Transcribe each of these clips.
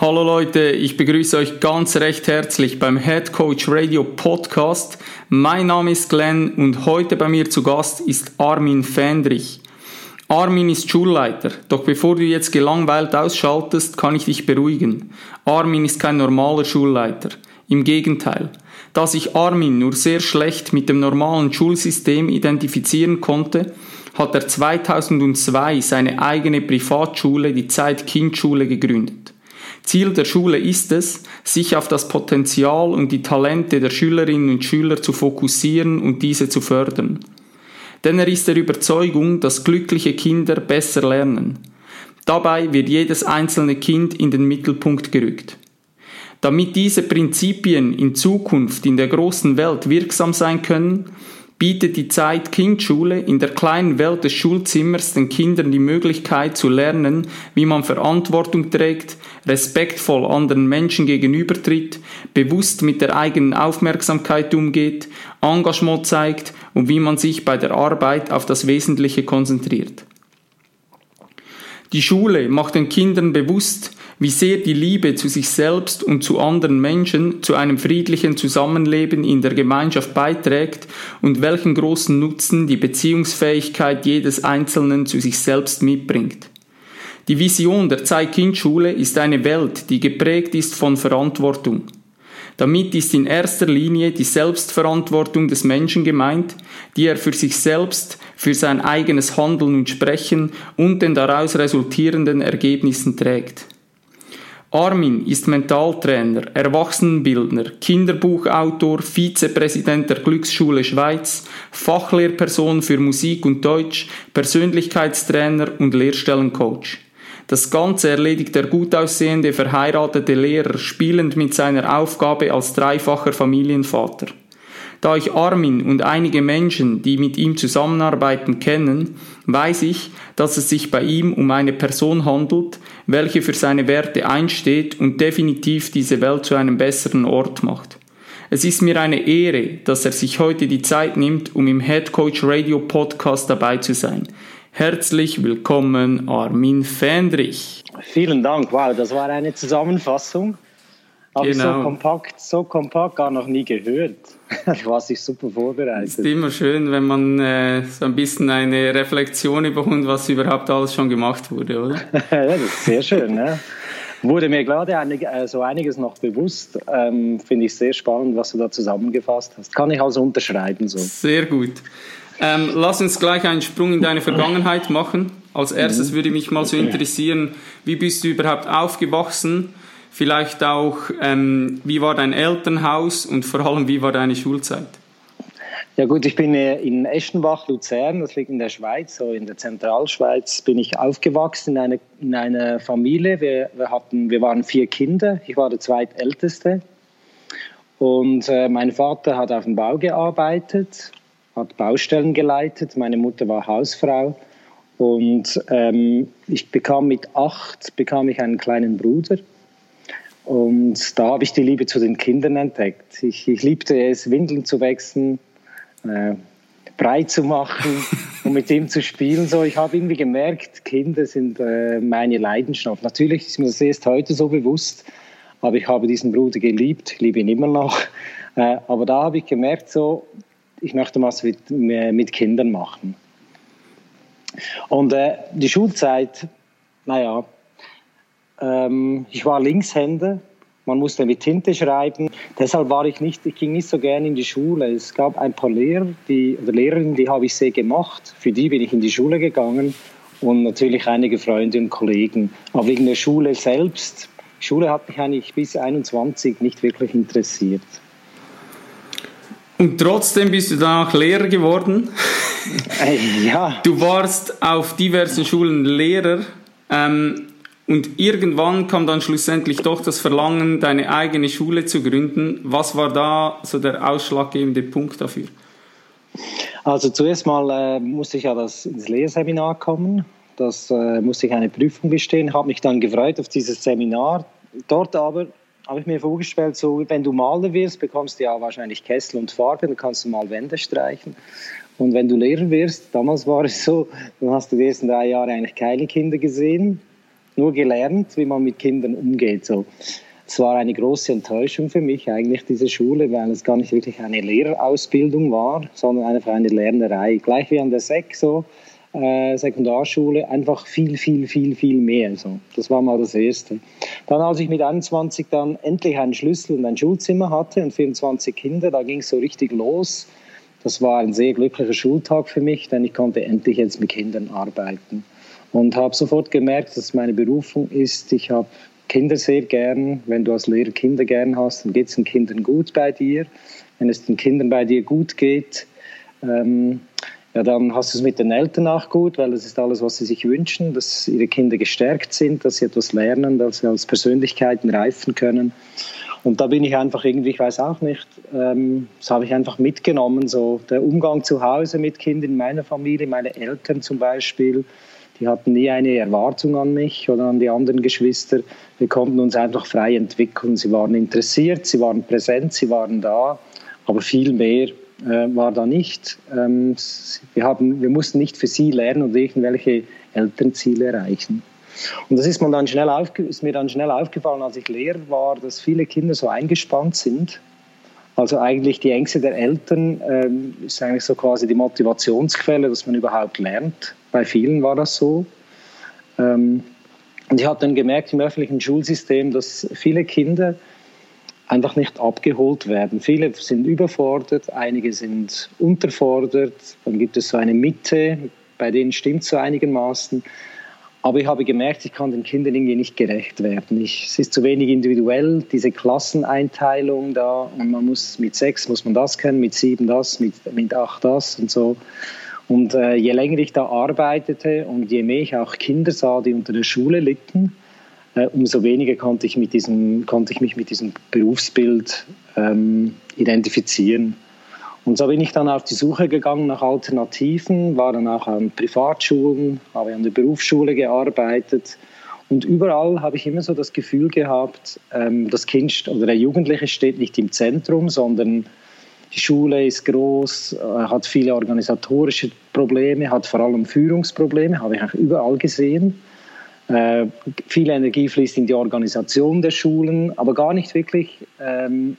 Hallo Leute, ich begrüße euch ganz recht herzlich beim Head Coach Radio Podcast. Mein Name ist Glenn und heute bei mir zu Gast ist Armin Fendrich. Armin ist Schulleiter, doch bevor du jetzt gelangweilt ausschaltest, kann ich dich beruhigen. Armin ist kein normaler Schulleiter. Im Gegenteil. Da sich Armin nur sehr schlecht mit dem normalen Schulsystem identifizieren konnte, hat er 2002 seine eigene Privatschule, die Zeit Kindschule, gegründet. Ziel der Schule ist es, sich auf das Potenzial und die Talente der Schülerinnen und Schüler zu fokussieren und diese zu fördern. Denn er ist der Überzeugung, dass glückliche Kinder besser lernen. Dabei wird jedes einzelne Kind in den Mittelpunkt gerückt. Damit diese Prinzipien in Zukunft in der großen Welt wirksam sein können, bietet die Zeit Kindschule in der kleinen Welt des Schulzimmers den Kindern die Möglichkeit zu lernen, wie man Verantwortung trägt, respektvoll anderen Menschen gegenübertritt, bewusst mit der eigenen Aufmerksamkeit umgeht, Engagement zeigt und wie man sich bei der Arbeit auf das Wesentliche konzentriert. Die Schule macht den Kindern bewusst, wie sehr die Liebe zu sich selbst und zu anderen Menschen zu einem friedlichen Zusammenleben in der Gemeinschaft beiträgt und welchen großen Nutzen die Beziehungsfähigkeit jedes Einzelnen zu sich selbst mitbringt. Die Vision der Zeit-Kind-Schule ist eine Welt, die geprägt ist von Verantwortung. Damit ist in erster Linie die Selbstverantwortung des Menschen gemeint, die er für sich selbst, für sein eigenes Handeln und Sprechen und den daraus resultierenden Ergebnissen trägt. Armin ist Mentaltrainer, Erwachsenenbildner, Kinderbuchautor, Vizepräsident der Glücksschule Schweiz, Fachlehrperson für Musik und Deutsch, Persönlichkeitstrainer und Lehrstellencoach. Das Ganze erledigt der gut aussehende verheiratete Lehrer spielend mit seiner Aufgabe als dreifacher Familienvater. Da ich Armin und einige Menschen, die mit ihm zusammenarbeiten, kennen, weiß ich, dass es sich bei ihm um eine Person handelt, welche für seine Werte einsteht und definitiv diese Welt zu einem besseren Ort macht. Es ist mir eine Ehre, dass er sich heute die Zeit nimmt, um im Head Coach Radio Podcast dabei zu sein. Herzlich willkommen, Armin Fendrich. Vielen Dank. Wow, das war eine Zusammenfassung. Habe genau. so kompakt, so kompakt gar noch nie gehört. Ich war sich super vorbereitet. Es ist immer schön, wenn man äh, so ein bisschen eine Reflexion überkommt, was überhaupt alles schon gemacht wurde, oder? ja, das ist sehr schön. Ne? Wurde mir gerade einig, äh, so einiges noch bewusst. Ähm, Finde ich sehr spannend, was du da zusammengefasst hast. Kann ich also unterschreiben so. Sehr gut. Ähm, lass uns gleich einen Sprung in deine Vergangenheit machen. Als erstes mhm. würde mich mal so interessieren, wie bist du überhaupt aufgewachsen? Vielleicht auch, ähm, wie war dein Elternhaus und vor allem, wie war deine Schulzeit? Ja gut, ich bin äh, in Eschenbach, Luzern, das liegt in der Schweiz, so in der Zentralschweiz, bin ich aufgewachsen in einer, in einer Familie. Wir, wir, hatten, wir waren vier Kinder, ich war der zweitälteste. Und äh, mein Vater hat auf dem Bau gearbeitet, hat Baustellen geleitet, meine Mutter war Hausfrau. Und ähm, ich bekam mit acht bekam ich einen kleinen Bruder und da habe ich die Liebe zu den Kindern entdeckt. Ich, ich liebte es, Windeln zu wechseln, äh, breit zu machen und mit ihm zu spielen. So, ich habe irgendwie gemerkt, Kinder sind äh, meine Leidenschaft. Natürlich ist mir das erst heute so bewusst, aber ich habe diesen Bruder geliebt, liebe ihn immer noch. Äh, aber da habe ich gemerkt, so, ich möchte was mit, mit Kindern machen. Und äh, die Schulzeit, naja, ähm, ich war Linkshänder. Man musste mit Tinte schreiben. Deshalb war ich nicht, ich ging nicht so gerne in die Schule. Es gab ein paar Lehrer, die, oder Lehrerinnen, die habe ich sehr gemacht. Für die bin ich in die Schule gegangen und natürlich einige Freunde und Kollegen. Aber wegen der Schule selbst, Schule hat mich eigentlich bis 21 nicht wirklich interessiert. Und trotzdem bist du danach Lehrer geworden. Äh, ja. Du warst auf diversen Schulen Lehrer. Ähm, Und irgendwann kam dann schlussendlich doch das Verlangen, deine eigene Schule zu gründen. Was war da so der ausschlaggebende Punkt dafür? Also zuerst mal äh, musste ich ja das ins Lehrseminar kommen. Das äh, musste ich eine Prüfung bestehen. Habe mich dann gefreut auf dieses Seminar. Dort aber habe ich mir vorgestellt, so wenn du Maler wirst, bekommst du ja wahrscheinlich Kessel und Farbe, dann kannst du mal Wände streichen. Und wenn du Lehrer wirst, damals war es so, dann hast du die ersten drei Jahre eigentlich keine Kinder gesehen, nur gelernt, wie man mit Kindern umgeht. So. Es war eine große Enttäuschung für mich eigentlich, diese Schule, weil es gar nicht wirklich eine Lehrerausbildung war, sondern einfach eine Lernerei. Gleich wie an der SEC, so, äh, Sekundarschule, einfach viel, viel, viel, viel mehr. So. Das war mal das Erste. Dann, als ich mit 21 dann endlich einen Schlüssel und ein Schulzimmer hatte und 24 Kinder, da ging es so richtig los. Das war ein sehr glücklicher Schultag für mich, denn ich konnte endlich jetzt mit Kindern arbeiten und habe sofort gemerkt, dass meine Berufung ist. Ich habe Kinder sehr gern. Wenn du als Lehrer Kinder gern hast, dann geht es den Kindern gut bei dir. Wenn es den Kindern bei dir gut geht, ähm, ja, dann hast du es mit den Eltern auch gut, weil das ist alles, was sie sich wünschen, dass ihre Kinder gestärkt sind, dass sie etwas lernen, dass sie als Persönlichkeiten reifen können. Und da bin ich einfach irgendwie, ich weiß auch nicht, ähm, das habe ich einfach mitgenommen, so der Umgang zu Hause mit Kindern in meiner Familie, meine Eltern zum Beispiel, die hatten nie eine Erwartung an mich oder an die anderen Geschwister. Wir konnten uns einfach frei entwickeln. Sie waren interessiert, sie waren präsent, sie waren da, aber viel mehr äh, war da nicht. Ähm, wir, haben, wir mussten nicht für sie lernen und irgendwelche Elternziele erreichen. Und das ist, mir dann schnell aufgefallen, als ich Lehrer war, dass viele Kinder so eingespannt sind. Also eigentlich die Ängste der Eltern ähm, ist eigentlich so quasi die Motivationsquelle, dass man überhaupt lernt. Bei vielen war das so. Ähm, und ich habe dann gemerkt im öffentlichen Schulsystem, dass viele Kinder einfach nicht abgeholt werden. Viele sind überfordert, einige sind unterfordert. Dann gibt es so eine Mitte, bei denen stimmt es so einigermaßen. Aber ich habe gemerkt, ich kann den Kindern irgendwie nicht gerecht werden. Ich, es ist zu wenig individuell, diese Klasseneinteilung da. Und man muss mit sechs muss man das kennen, mit sieben das, mit, mit acht das und so. Und äh, je länger ich da arbeitete und je mehr ich auch Kinder sah, die unter der Schule litten, äh, umso weniger konnte ich, mit diesem, konnte ich mich mit diesem Berufsbild ähm, identifizieren. Und so bin ich dann auf die Suche gegangen nach Alternativen, war dann auch an Privatschulen, habe an der Berufsschule gearbeitet. Und überall habe ich immer so das Gefühl gehabt, ähm, das Kind oder der Jugendliche steht nicht im Zentrum, sondern die Schule ist groß, äh, hat viele organisatorische Probleme, hat vor allem Führungsprobleme, habe ich auch überall gesehen. Äh, viel Energie fließt in die Organisation der Schulen, aber gar nicht wirklich, ähm,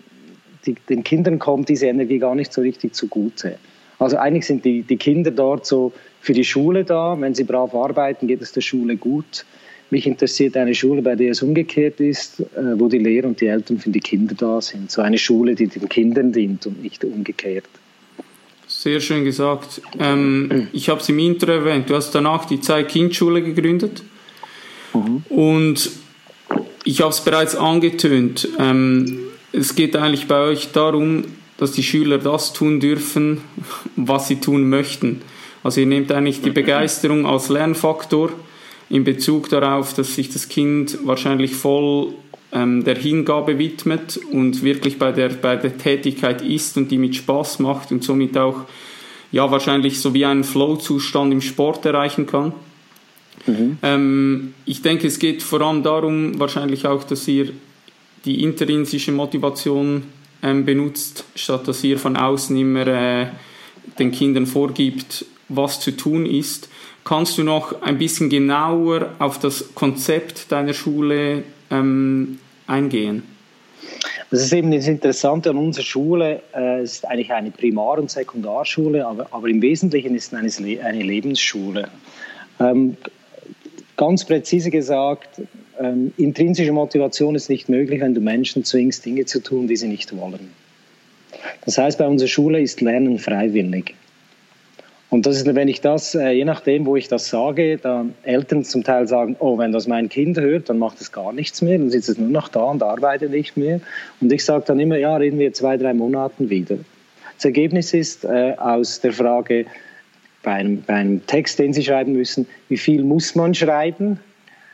die, den Kindern kommt diese Energie gar nicht so richtig zugute. Also eigentlich sind die, die Kinder dort so für die Schule da, wenn sie brav arbeiten, geht es der Schule gut. Mich interessiert eine Schule, bei der es umgekehrt ist, äh, wo die Lehrer und die Eltern für die Kinder da sind. So eine Schule, die den Kindern dient und nicht umgekehrt. Sehr schön gesagt. Ähm, ich habe es im Intro erwähnt. Du hast danach die Zeit-Kind-Schule gegründet. Mhm. Und ich habe es bereits angetönt. Ähm, es geht eigentlich bei euch darum, dass die Schüler das tun dürfen, was sie tun möchten. Also ihr nehmt eigentlich die Begeisterung als Lernfaktor in Bezug darauf, dass sich das Kind wahrscheinlich voll ähm, der Hingabe widmet und wirklich bei der, bei der Tätigkeit ist und die mit Spaß macht und somit auch ja wahrscheinlich so wie einen Flow-Zustand im Sport erreichen kann. Mhm. Ähm, ich denke, es geht vor allem darum, wahrscheinlich auch, dass ihr die intrinsische Motivation ähm, benutzt, statt dass ihr von außen immer äh, den Kindern vorgibt, was zu tun ist. Kannst du noch ein bisschen genauer auf das Konzept deiner Schule ähm, eingehen? Das ist eben das Interessante an unserer Schule. Äh, es ist eigentlich eine Primar- und Sekundarschule, aber, aber im Wesentlichen ist es eine, Lebensschule. Ähm, ganz präzise gesagt, ähm, intrinsische Motivation ist nicht möglich, wenn du Menschen zwingst, Dinge zu tun, die sie nicht wollen. Das heißt, bei unserer Schule ist Lernen freiwillig. Und das ist, wenn ich das, äh, je nachdem, wo ich das sage, dann Eltern zum Teil sagen, oh, wenn das mein Kind hört, dann macht es gar nichts mehr, dann sitzt es nur noch da und arbeitet nicht mehr. Und ich sage dann immer, ja, reden wir zwei, drei Monaten wieder. Das Ergebnis ist äh, aus der Frage bei einem, bei einem Text, den Sie schreiben müssen, wie viel muss man schreiben?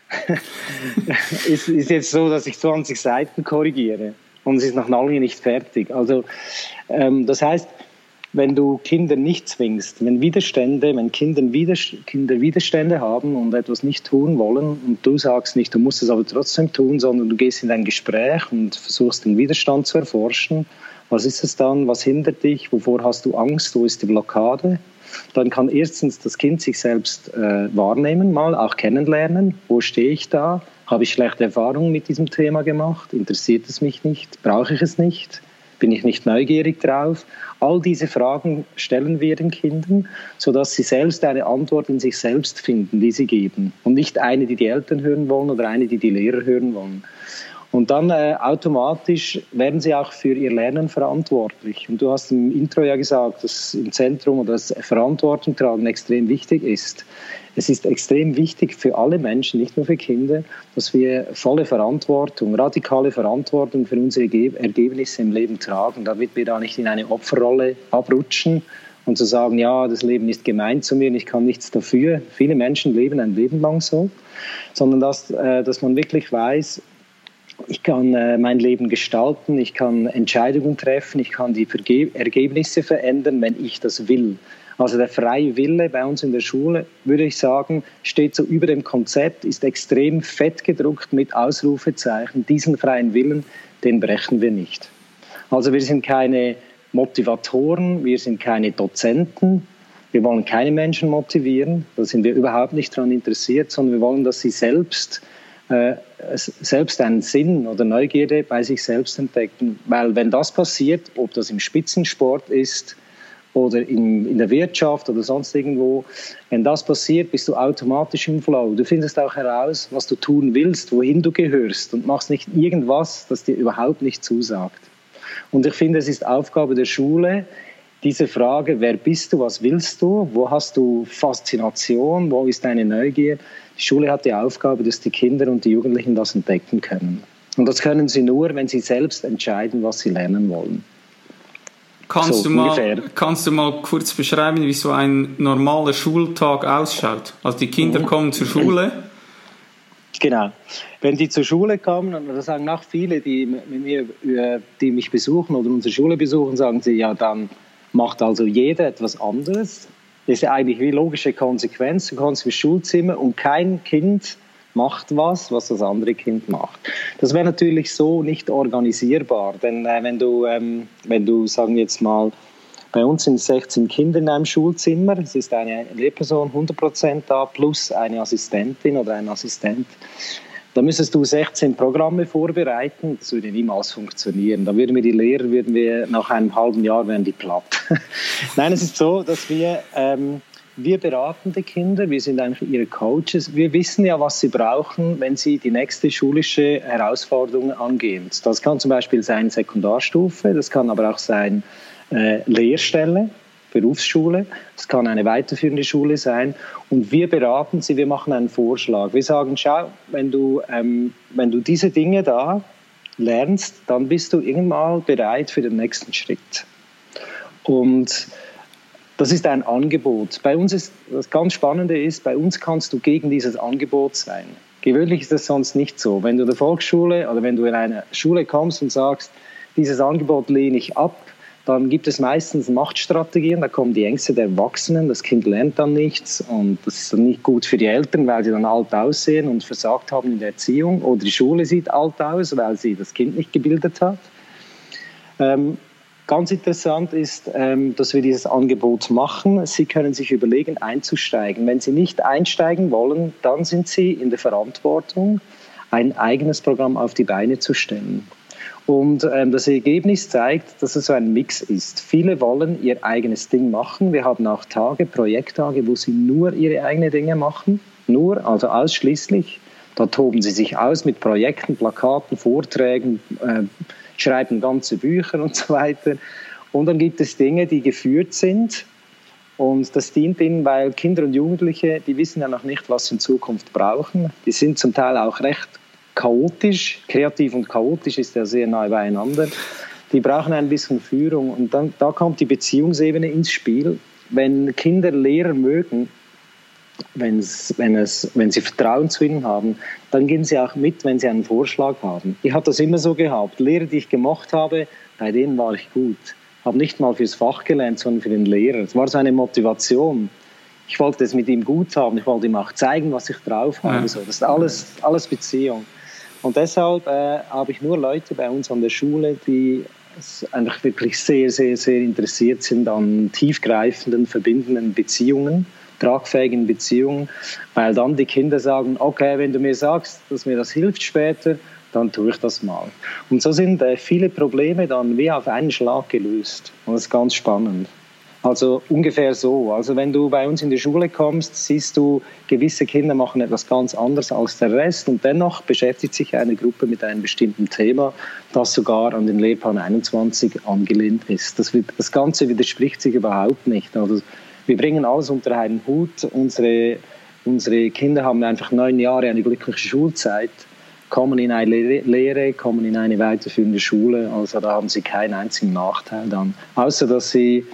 ist, ist jetzt so, dass ich 20 Seiten korrigiere und es ist noch lange nicht fertig. Also ähm, das heißt, wenn du Kinder nicht zwingst, wenn Widerstände, wenn Kinder, Kinder Widerstände haben und etwas nicht tun wollen und du sagst nicht, du musst es aber trotzdem tun, sondern du gehst in ein Gespräch und versuchst den Widerstand zu erforschen, was ist es dann, was hindert dich, wovor hast du Angst, wo ist die Blockade? Dann kann erstens das Kind sich selbst äh, wahrnehmen, mal auch kennenlernen, wo stehe ich da, habe ich schlechte Erfahrungen mit diesem Thema gemacht, interessiert es mich nicht, brauche ich es nicht, bin ich nicht neugierig drauf? All diese Fragen stellen wir den Kindern, sodass sie selbst eine Antwort in sich selbst finden, die sie geben. Und nicht eine, die die Eltern hören wollen oder eine, die die Lehrer hören wollen. Und dann äh, automatisch werden sie auch für ihr Lernen verantwortlich. Und du hast im Intro ja gesagt, dass im Zentrum oder das Verantwortung tragen extrem wichtig ist. Es ist extrem wichtig für alle Menschen, nicht nur für Kinder, dass wir volle Verantwortung, radikale Verantwortung für unsere Ergebnisse im Leben tragen, damit wir da nicht in eine Opferrolle abrutschen und zu sagen, ja, das Leben ist gemein zu mir und ich kann nichts dafür. Viele Menschen leben ein Leben lang so, sondern dass, äh, dass man wirklich weiß, ich kann äh, mein Leben gestalten, ich kann Entscheidungen treffen, ich kann die Ergebnisse verändern, wenn ich das will. Also der freie Wille bei uns in der Schule, würde ich sagen, steht so über dem Konzept, ist extrem fett gedruckt mit Ausrufezeichen. Diesen freien Willen, den brechen wir nicht. Also wir sind keine Motivatoren, wir sind keine Dozenten, wir wollen keine Menschen motivieren, da sind wir überhaupt nicht daran interessiert, sondern wir wollen, dass sie selbst, selbst einen Sinn oder Neugierde bei sich selbst entdecken. Weil wenn das passiert, ob das im Spitzensport ist, oder in, in der Wirtschaft oder sonst irgendwo. Wenn das passiert, bist du automatisch im Flow. Du findest auch heraus, was du tun willst, wohin du gehörst und machst nicht irgendwas, das dir überhaupt nicht zusagt. Und ich finde, es ist Aufgabe der Schule, diese Frage, wer bist du, was willst du, wo hast du Faszination, wo ist deine Neugier? Die Schule hat die Aufgabe, dass die Kinder und die Jugendlichen das entdecken können. Und das können sie nur, wenn sie selbst entscheiden, was sie lernen wollen. Kannst, so, du mal, kannst du mal kurz beschreiben, wie so ein normaler Schultag ausschaut? Also die Kinder mhm. kommen zur Schule. Genau. Wenn die zur Schule kommen, und das sagen auch viele, die, mit mir, äh, die mich besuchen oder unsere Schule besuchen, sagen sie, ja, dann macht also jeder etwas anderes. Das ist ja eigentlich wie logische Konsequenz. Du kommst ins Schulzimmer und kein Kind macht was, was das andere Kind macht. Das wäre natürlich so nicht organisierbar, denn äh, wenn du, ähm, wenn du, sagen wir jetzt mal, bei uns sind 16 Kinder in einem Schulzimmer, es ist eine Lehrperson 100% da, plus eine Assistentin oder ein Assistent. Da müsstest du 16 Programme vorbereiten, das würde niemals funktionieren. Da würden wir die Lehrer, würden wir nach einem halben Jahr wären die platt. Nein, es ist so, dass wir ähm, wir beraten die Kinder, wir sind eigentlich ihre Coaches. Wir wissen ja, was sie brauchen, wenn sie die nächste schulische Herausforderung angehen. Das kann zum Beispiel sein Sekundarstufe, das kann aber auch sein äh, Lehrstelle, Berufsschule, das kann eine weiterführende Schule sein. Und wir beraten sie, wir machen einen Vorschlag. Wir sagen, schau, wenn du, ähm, wenn du diese Dinge da lernst, dann bist du irgendwann bereit für den nächsten Schritt. Und das ist ein Angebot. Bei uns ist das ganz Spannende ist, bei uns kannst du gegen dieses Angebot sein. Gewöhnlich ist das sonst nicht so. Wenn du in der Volksschule oder wenn du in eine Schule kommst und sagst, dieses Angebot lehne ich ab, dann gibt es meistens Machtstrategien, da kommen die Ängste der Erwachsenen, das Kind lernt dann nichts und das ist dann nicht gut für die Eltern, weil sie dann alt aussehen und versagt haben in der Erziehung oder die Schule sieht alt aus, weil sie das Kind nicht gebildet hat. Ähm, Ganz interessant ist, ähm, dass wir dieses Angebot machen. Sie können sich überlegen, einzusteigen. Wenn Sie nicht einsteigen wollen, dann sind Sie in der Verantwortung, ein eigenes Programm auf die Beine zu stellen. Und ähm, das Ergebnis zeigt, dass es so ein Mix ist. Viele wollen ihr eigenes Ding machen. Wir haben auch Tage, Projekttage, wo sie nur ihre eigenen Dinge machen. Nur, also ausschließlich. Da toben sie sich aus mit Projekten, Plakaten, Vorträgen, äh, schreiben ganze Bücher und so weiter. Und dann gibt es Dinge, die geführt sind. Und das dient ihnen, weil Kinder und Jugendliche, die wissen ja noch nicht, was sie in Zukunft brauchen. Die sind zum Teil auch recht chaotisch. Kreativ und chaotisch ist ja sehr nahe beieinander. Die brauchen ein bisschen Führung. Und dann, da kommt die Beziehungsebene ins Spiel. Wenn Kinder Lehrer mögen, wenn's, wenn, es, wenn sie Vertrauen zu ihnen haben, dann gehen sie auch mit, wenn sie einen Vorschlag haben. Ich habe das immer so gehabt. Lehrer, die ich gemocht habe, bei denen war ich gut. Habe nicht mal fürs Fach gelernt, sondern für den Lehrer. Es war so eine Motivation. Ich wollte es mit ihm gut haben. Ich wollte ihm auch zeigen, was ich drauf habe. Ja. So, das ist alles, alles Beziehung. Und deshalb äh, habe ich nur Leute bei uns an der Schule, die einfach wirklich sehr, sehr, sehr interessiert sind an tiefgreifenden, verbindenden Beziehungen tragfähigen Beziehungen, weil dann die Kinder sagen, okay, wenn du mir sagst, dass mir das hilft später, dann tue ich das mal. Und so sind äh, viele Probleme dann wie auf einen Schlag gelöst. Und das ist ganz spannend. Also ungefähr so. Also wenn du bei uns in die Schule kommst, siehst du, gewisse Kinder machen etwas ganz anderes als der Rest und dennoch beschäftigt sich eine Gruppe mit einem bestimmten Thema, das sogar an den Lehrplan 21 angelehnt ist. Das, das Ganze widerspricht sich überhaupt nicht. Also wir bringen alles unter einen Hut. Unsere, unsere Kinder haben einfach neun Jahre eine glückliche Schulzeit, kommen in eine Lehre, kommen in eine weiterführende Schule. Also da haben sie keinen einzigen Nachteil dann. Außer dass sie,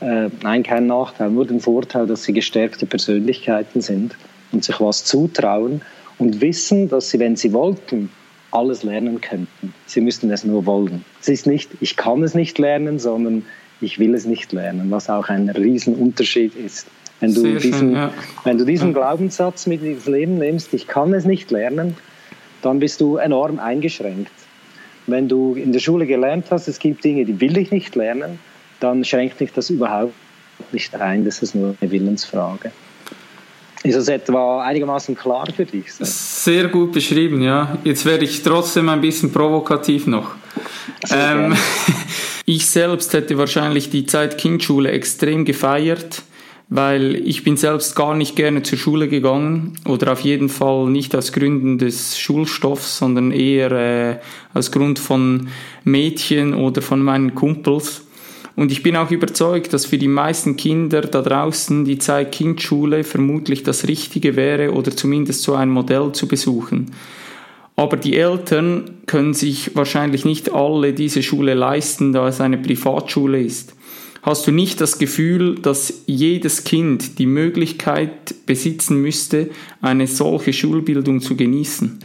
äh, nein, keinen Nachteil, nur den Vorteil, dass sie gestärkte Persönlichkeiten sind und sich was zutrauen und wissen, dass sie, wenn sie wollten, alles lernen könnten. Sie müssten es nur wollen. Es ist nicht, ich kann es nicht lernen, sondern ich will es nicht lernen, was auch ein Riesenunterschied ist. Wenn du, diesen, schön, ja. wenn du diesen Glaubenssatz mit ins Leben nimmst, ich kann es nicht lernen, dann bist du enorm eingeschränkt. Wenn du in der Schule gelernt hast, es gibt Dinge, die will ich nicht lernen, dann schränkt dich das überhaupt nicht ein. Das ist nur eine Willensfrage. Ist das etwa einigermaßen klar für dich? Sehr gut beschrieben, ja. Jetzt werde ich trotzdem ein bisschen provokativ noch. Ähm, ich selbst hätte wahrscheinlich die Zeit Kindschule extrem gefeiert, weil ich bin selbst gar nicht gerne zur Schule gegangen oder auf jeden Fall nicht aus Gründen des Schulstoffs, sondern eher äh, aus Grund von Mädchen oder von meinen Kumpels. Und ich bin auch überzeugt, dass für die meisten Kinder da draußen die Zeit Kindschule vermutlich das Richtige wäre oder zumindest so ein Modell zu besuchen. Aber die Eltern können sich wahrscheinlich nicht alle diese Schule leisten, da es eine Privatschule ist. Hast du nicht das Gefühl, dass jedes Kind die Möglichkeit besitzen müsste, eine solche Schulbildung zu genießen?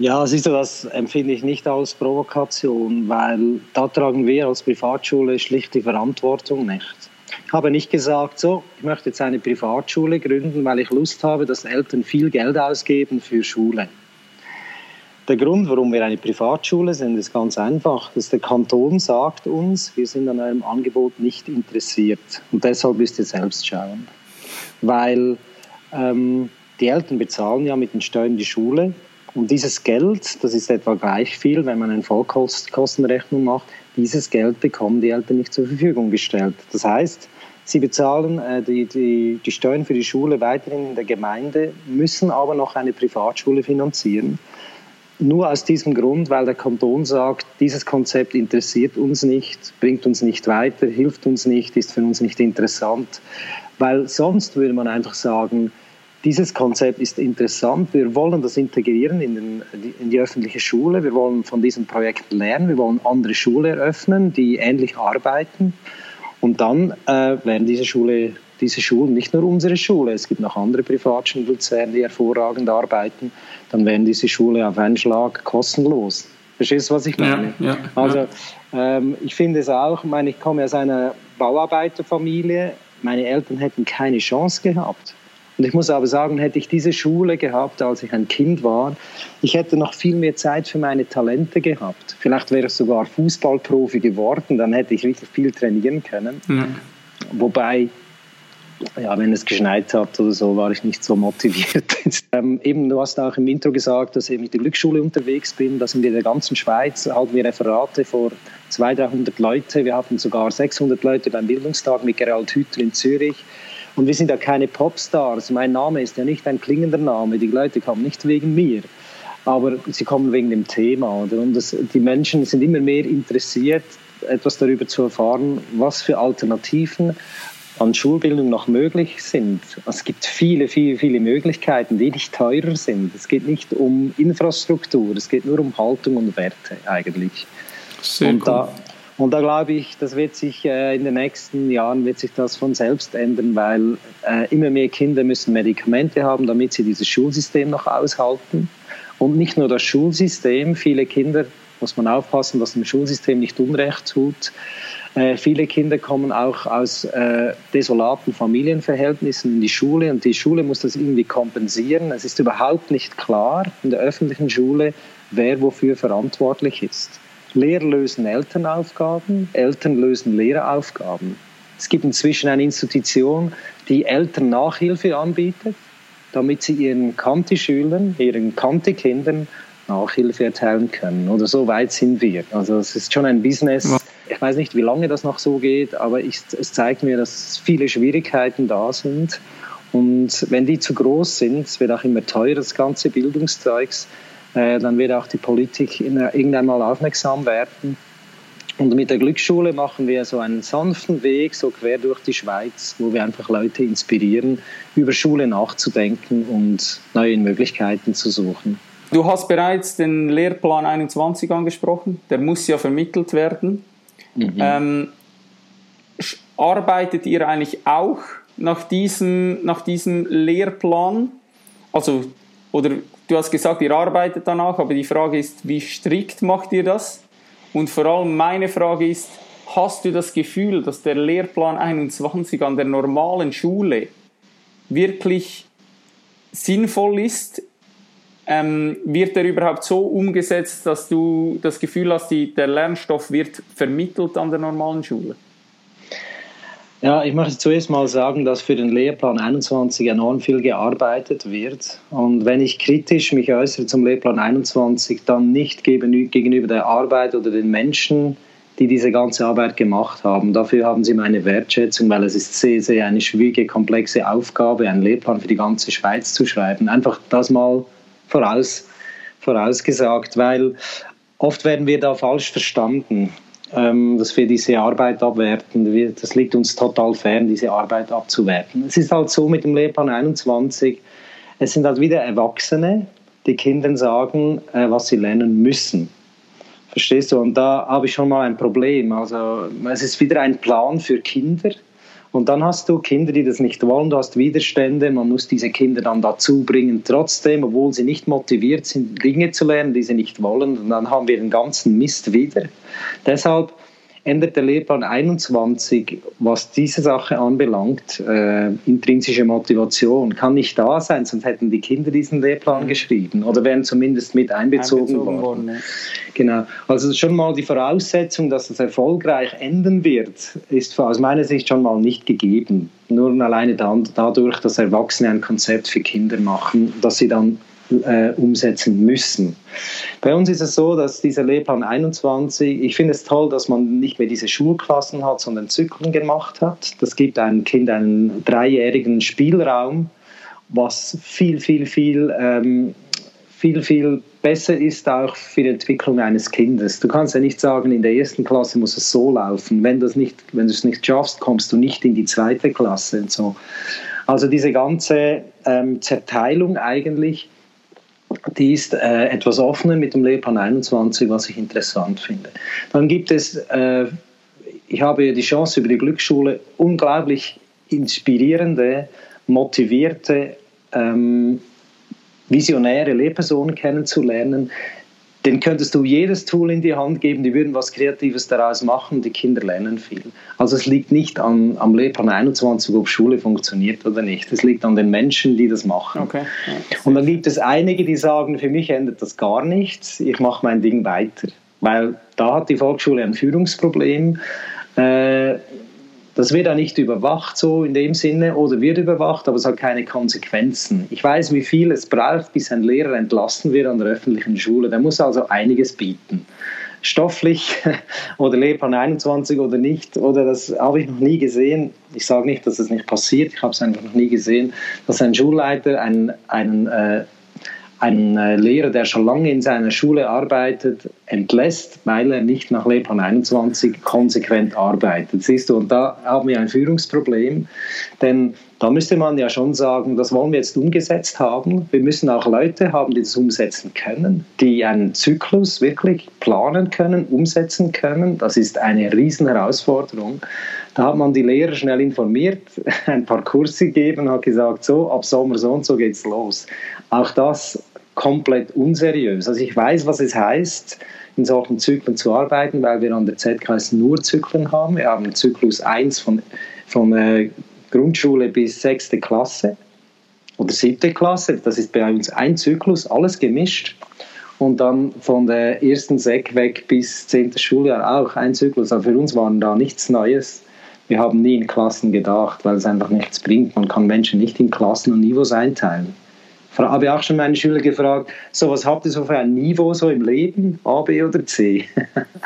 Ja, siehst du, das empfinde ich nicht als Provokation, weil da tragen wir als Privatschule schlicht die Verantwortung nicht. Ich habe nicht gesagt, so, ich möchte jetzt eine Privatschule gründen, weil ich Lust habe, dass Eltern viel Geld ausgeben für Schule. Der Grund, warum wir eine Privatschule sind, ist ganz einfach. Dass der Kanton sagt uns, wir sind an eurem Angebot nicht interessiert. Und deshalb müsst ihr selbst schauen. Weil ähm, die Eltern bezahlen ja mit den Steuern die Schule. Und dieses Geld, das ist etwa gleich viel, wenn man eine Vollkostenrechnung macht, dieses Geld bekommen die Eltern nicht zur Verfügung gestellt. Das heißt, sie bezahlen äh, die, die, die Steuern für die Schule weiterhin in der Gemeinde, müssen aber noch eine Privatschule finanzieren. Nur aus diesem Grund, weil der Kanton sagt, dieses Konzept interessiert uns nicht, bringt uns nicht weiter, hilft uns nicht, ist für uns nicht interessant. Weil sonst würde man einfach sagen, dieses Konzept ist interessant, wir wollen das integrieren in, den, in die öffentliche Schule, wir wollen von diesem Projekt lernen, wir wollen andere Schulen eröffnen, die ähnlich arbeiten. Und dann äh, werden diese Schule diese Schulen, nicht nur unsere Schule, es gibt noch andere Privatschulen in Luzern, die hervorragend arbeiten, dann werden diese Schulen auf einen Schlag kostenlos. Verstehst du, was ich meine? Ja, ja, also ähm, ich finde es auch, ich, meine, ich komme aus einer Bauarbeiterfamilie, meine Eltern hätten keine Chance gehabt. Und ich muss aber sagen, hätte ich diese Schule gehabt, als ich ein Kind war, ich hätte noch viel mehr Zeit für meine Talente gehabt. Vielleicht wäre ich sogar Fußballprofi geworden, dann hätte ich richtig viel trainieren können. Ja. Wobei ja, wenn es geschneit hat oder so, war ich nicht so motiviert. ähm, eben, du hast auch im Intro gesagt, dass ich mit der Glücksschule unterwegs bin. Da sind wir in der ganzen Schweiz, halten wir Referate vor 200, 300 Leute. Wir hatten sogar 600 Leute beim Bildungstag mit Gerald Hüther in Zürich. Und wir sind ja keine Popstars. Mein Name ist ja nicht ein klingender Name. Die Leute kommen nicht wegen mir. Aber sie kommen wegen dem Thema. Oder? Und das, die Menschen sind immer mehr interessiert, etwas darüber zu erfahren, was für Alternativen an Schulbildung noch möglich sind. Es gibt viele, viele, viele Möglichkeiten, die nicht teurer sind. Es geht nicht um Infrastruktur, es geht nur um Haltung und Werte eigentlich. Sehr und, cool. da, Und da glaube ich, das wird sich äh, in den nächsten Jahren wird sich das von selbst ändern, weil äh, immer mehr Kinder müssen Medikamente haben, damit sie dieses Schulsystem noch aushalten. Und nicht nur das Schulsystem, viele Kinder muss man aufpassen, dass dem Schulsystem nicht Unrecht tut. Äh, viele Kinder kommen auch aus äh, desolaten Familienverhältnissen in die Schule und die Schule muss das irgendwie kompensieren. Es ist überhaupt nicht klar in der öffentlichen Schule, wer wofür verantwortlich ist. Lehrer lösen Elternaufgaben, Eltern lösen Lehreraufgaben. Es gibt inzwischen eine Institution, die Eltern Nachhilfe anbietet, damit sie ihren Kanti-Schülern, ihren Kanti-Kindern Nachhilfe erteilen können. Oder so weit sind wir. Also es ist schon ein Business. Ich weiß nicht, wie lange das noch so geht, aber ich, es zeigt mir, dass viele Schwierigkeiten da sind. Und wenn die zu groß sind, es wird auch immer teurer, das ganze Bildungszeugs, dann wird auch die Politik irgendwann mal aufmerksam werden. Und mit der Glücksschule machen wir so einen sanften Weg, so quer durch die Schweiz, wo wir einfach Leute inspirieren, über Schule nachzudenken und neue Möglichkeiten zu suchen. Du hast bereits den Lehrplan 21 angesprochen, der muss ja vermittelt werden. Mhm. Ähm, arbeitet ihr eigentlich auch nach diesem, nach diesem Lehrplan? Also, oder du hast gesagt, ihr arbeitet danach, aber die Frage ist, wie strikt macht ihr das? Und vor allem meine Frage ist, hast du das Gefühl, dass der Lehrplan 21 an der normalen Schule wirklich sinnvoll ist ähm, wird der überhaupt so umgesetzt, dass du das Gefühl hast, die, der Lernstoff wird vermittelt an der normalen Schule? Ja, ich möchte zuerst mal sagen, dass für den Lehrplan 21 enorm viel gearbeitet wird. Und wenn ich kritisch mich äußere zum Lehrplan 21, dann nicht gegenüber der Arbeit oder den Menschen, die diese ganze Arbeit gemacht haben. Dafür haben sie meine Wertschätzung, weil es ist sehr, sehr eine schwierige, komplexe Aufgabe, einen Lehrplan für die ganze Schweiz zu schreiben. Einfach das mal voraus, vorausgesagt, weil oft werden wir da falsch verstanden, dass wir diese Arbeit abwerten. Das liegt uns total fern, diese Arbeit abzuwerten. Es ist halt so mit dem Lehrplan 21, es sind halt wieder Erwachsene, die Kindern sagen, äh, was sie lernen müssen. Verstehst du? Und da habe ich schon mal ein Problem. Also es ist wieder ein Plan für Kinder, und dann hast du Kinder, die das nicht wollen, du hast Widerstände, man muss diese Kinder dann dazu bringen, trotzdem, obwohl sie nicht motiviert sind, Dinge zu lernen, die sie nicht wollen. Und dann haben wir den ganzen Mist wieder. Deshalb ändert der Lehrplan 21, was diese Sache anbelangt, äh, intrinsische Motivation, kann nicht da sein, sonst hätten die Kinder diesen Lehrplan mhm. geschrieben oder wären zumindest mit einbezogen, einbezogen worden. worden ja. Genau. Also schon mal die Voraussetzung, dass es erfolgreich enden wird, ist aus meiner Sicht schon mal nicht gegeben. Nur alleine dann, dadurch, dass Erwachsene ein Konzept für Kinder machen, das sie dann äh, umsetzen müssen. Bei uns ist es so, dass dieser Lehrplan 21, ich finde es toll, dass man nicht mehr diese Schulklassen hat, sondern Zyklen gemacht hat. Das gibt einem Kind einen dreijährigen Spielraum, was viel, viel, viel, ähm, viel, viel besser ist auch für die Entwicklung eines Kindes. Du kannst ja nicht sagen, in der ersten Klasse muss es so laufen. Wenn, das nicht, wenn du es nicht schaffst, kommst du nicht in die zweite Klasse und so. Also diese ganze ähm, Zerteilung eigentlich die ist äh, etwas offener mit dem Lehrplan 21, was ich interessant finde. Dann gibt es, äh, ich habe die Chance über die Glücksschule unglaublich inspirierende, motivierte, ähm, visionäre Lehrpersonen kennenzulernen, den könntest du jedes Tool in die Hand geben, die würden was Kreatives daraus machen, die Kinder lernen viel. Also es liegt nicht an, am Lehrplan 21, ob Schule funktioniert oder nicht. Es liegt an den Menschen, die das machen. Okay. Ja, Und dann gibt es einige, die sagen, für mich ändert das gar nichts, ich mache mein Ding weiter. Weil da hat die Volksschule ein Führungsproblem. Äh, das wird auch nicht überwacht so in dem Sinne oder wird überwacht, aber es hat keine Konsequenzen. Ich weiß, wie viel es braucht, bis ein Lehrer entlassen wird an der öffentlichen Schule. Der muss also einiges bieten. Stofflich oder Lehrplan 21 oder nicht, oder das habe ich noch nie gesehen. Ich sage nicht, dass es nicht passiert, ich habe es einfach noch nie gesehen, dass ein Schulleiter einen, einen äh, einen äh, Lehrer, der schon lange in seiner Schule arbeitet, entlässt, weil er nicht nach Lehrplan 21 konsequent arbeitet. Siehst du, und da haben wir ein Führungsproblem, denn da müsste man ja schon sagen, das wollen wir jetzt umgesetzt haben. Wir müssen auch Leute haben, die das umsetzen können, die einen Zyklus wirklich planen können, umsetzen können. Das ist eine Riesenherausforderung. Da hat man die Lehrer schnell informiert, ein paar Kurse gegeben hat gesagt, so, ab Sommer so und so geht's los. Auch das komplett unseriös. Also ich weiß, was es heißt, in solchen Zyklen zu arbeiten, weil wir an der ZKS nur Zyklen haben. Wir haben Zyklus 1 von, von äh, Grundschule bis sechste Klasse oder siebte Klasse. Das ist bei uns ein Zyklus, alles gemischt. Und dann von der ersten Sek weg bis zehnte Schuljahr auch ein Zyklus. Aber für uns war da nichts Neues. Wir haben nie in Klassen gedacht, weil es einfach nichts bringt. Man kann Menschen nicht in Klassen und Niveaus einteilen habe ich auch schon meine Schüler gefragt, so was habt ihr so für ein Niveau so im Leben, A, B oder C?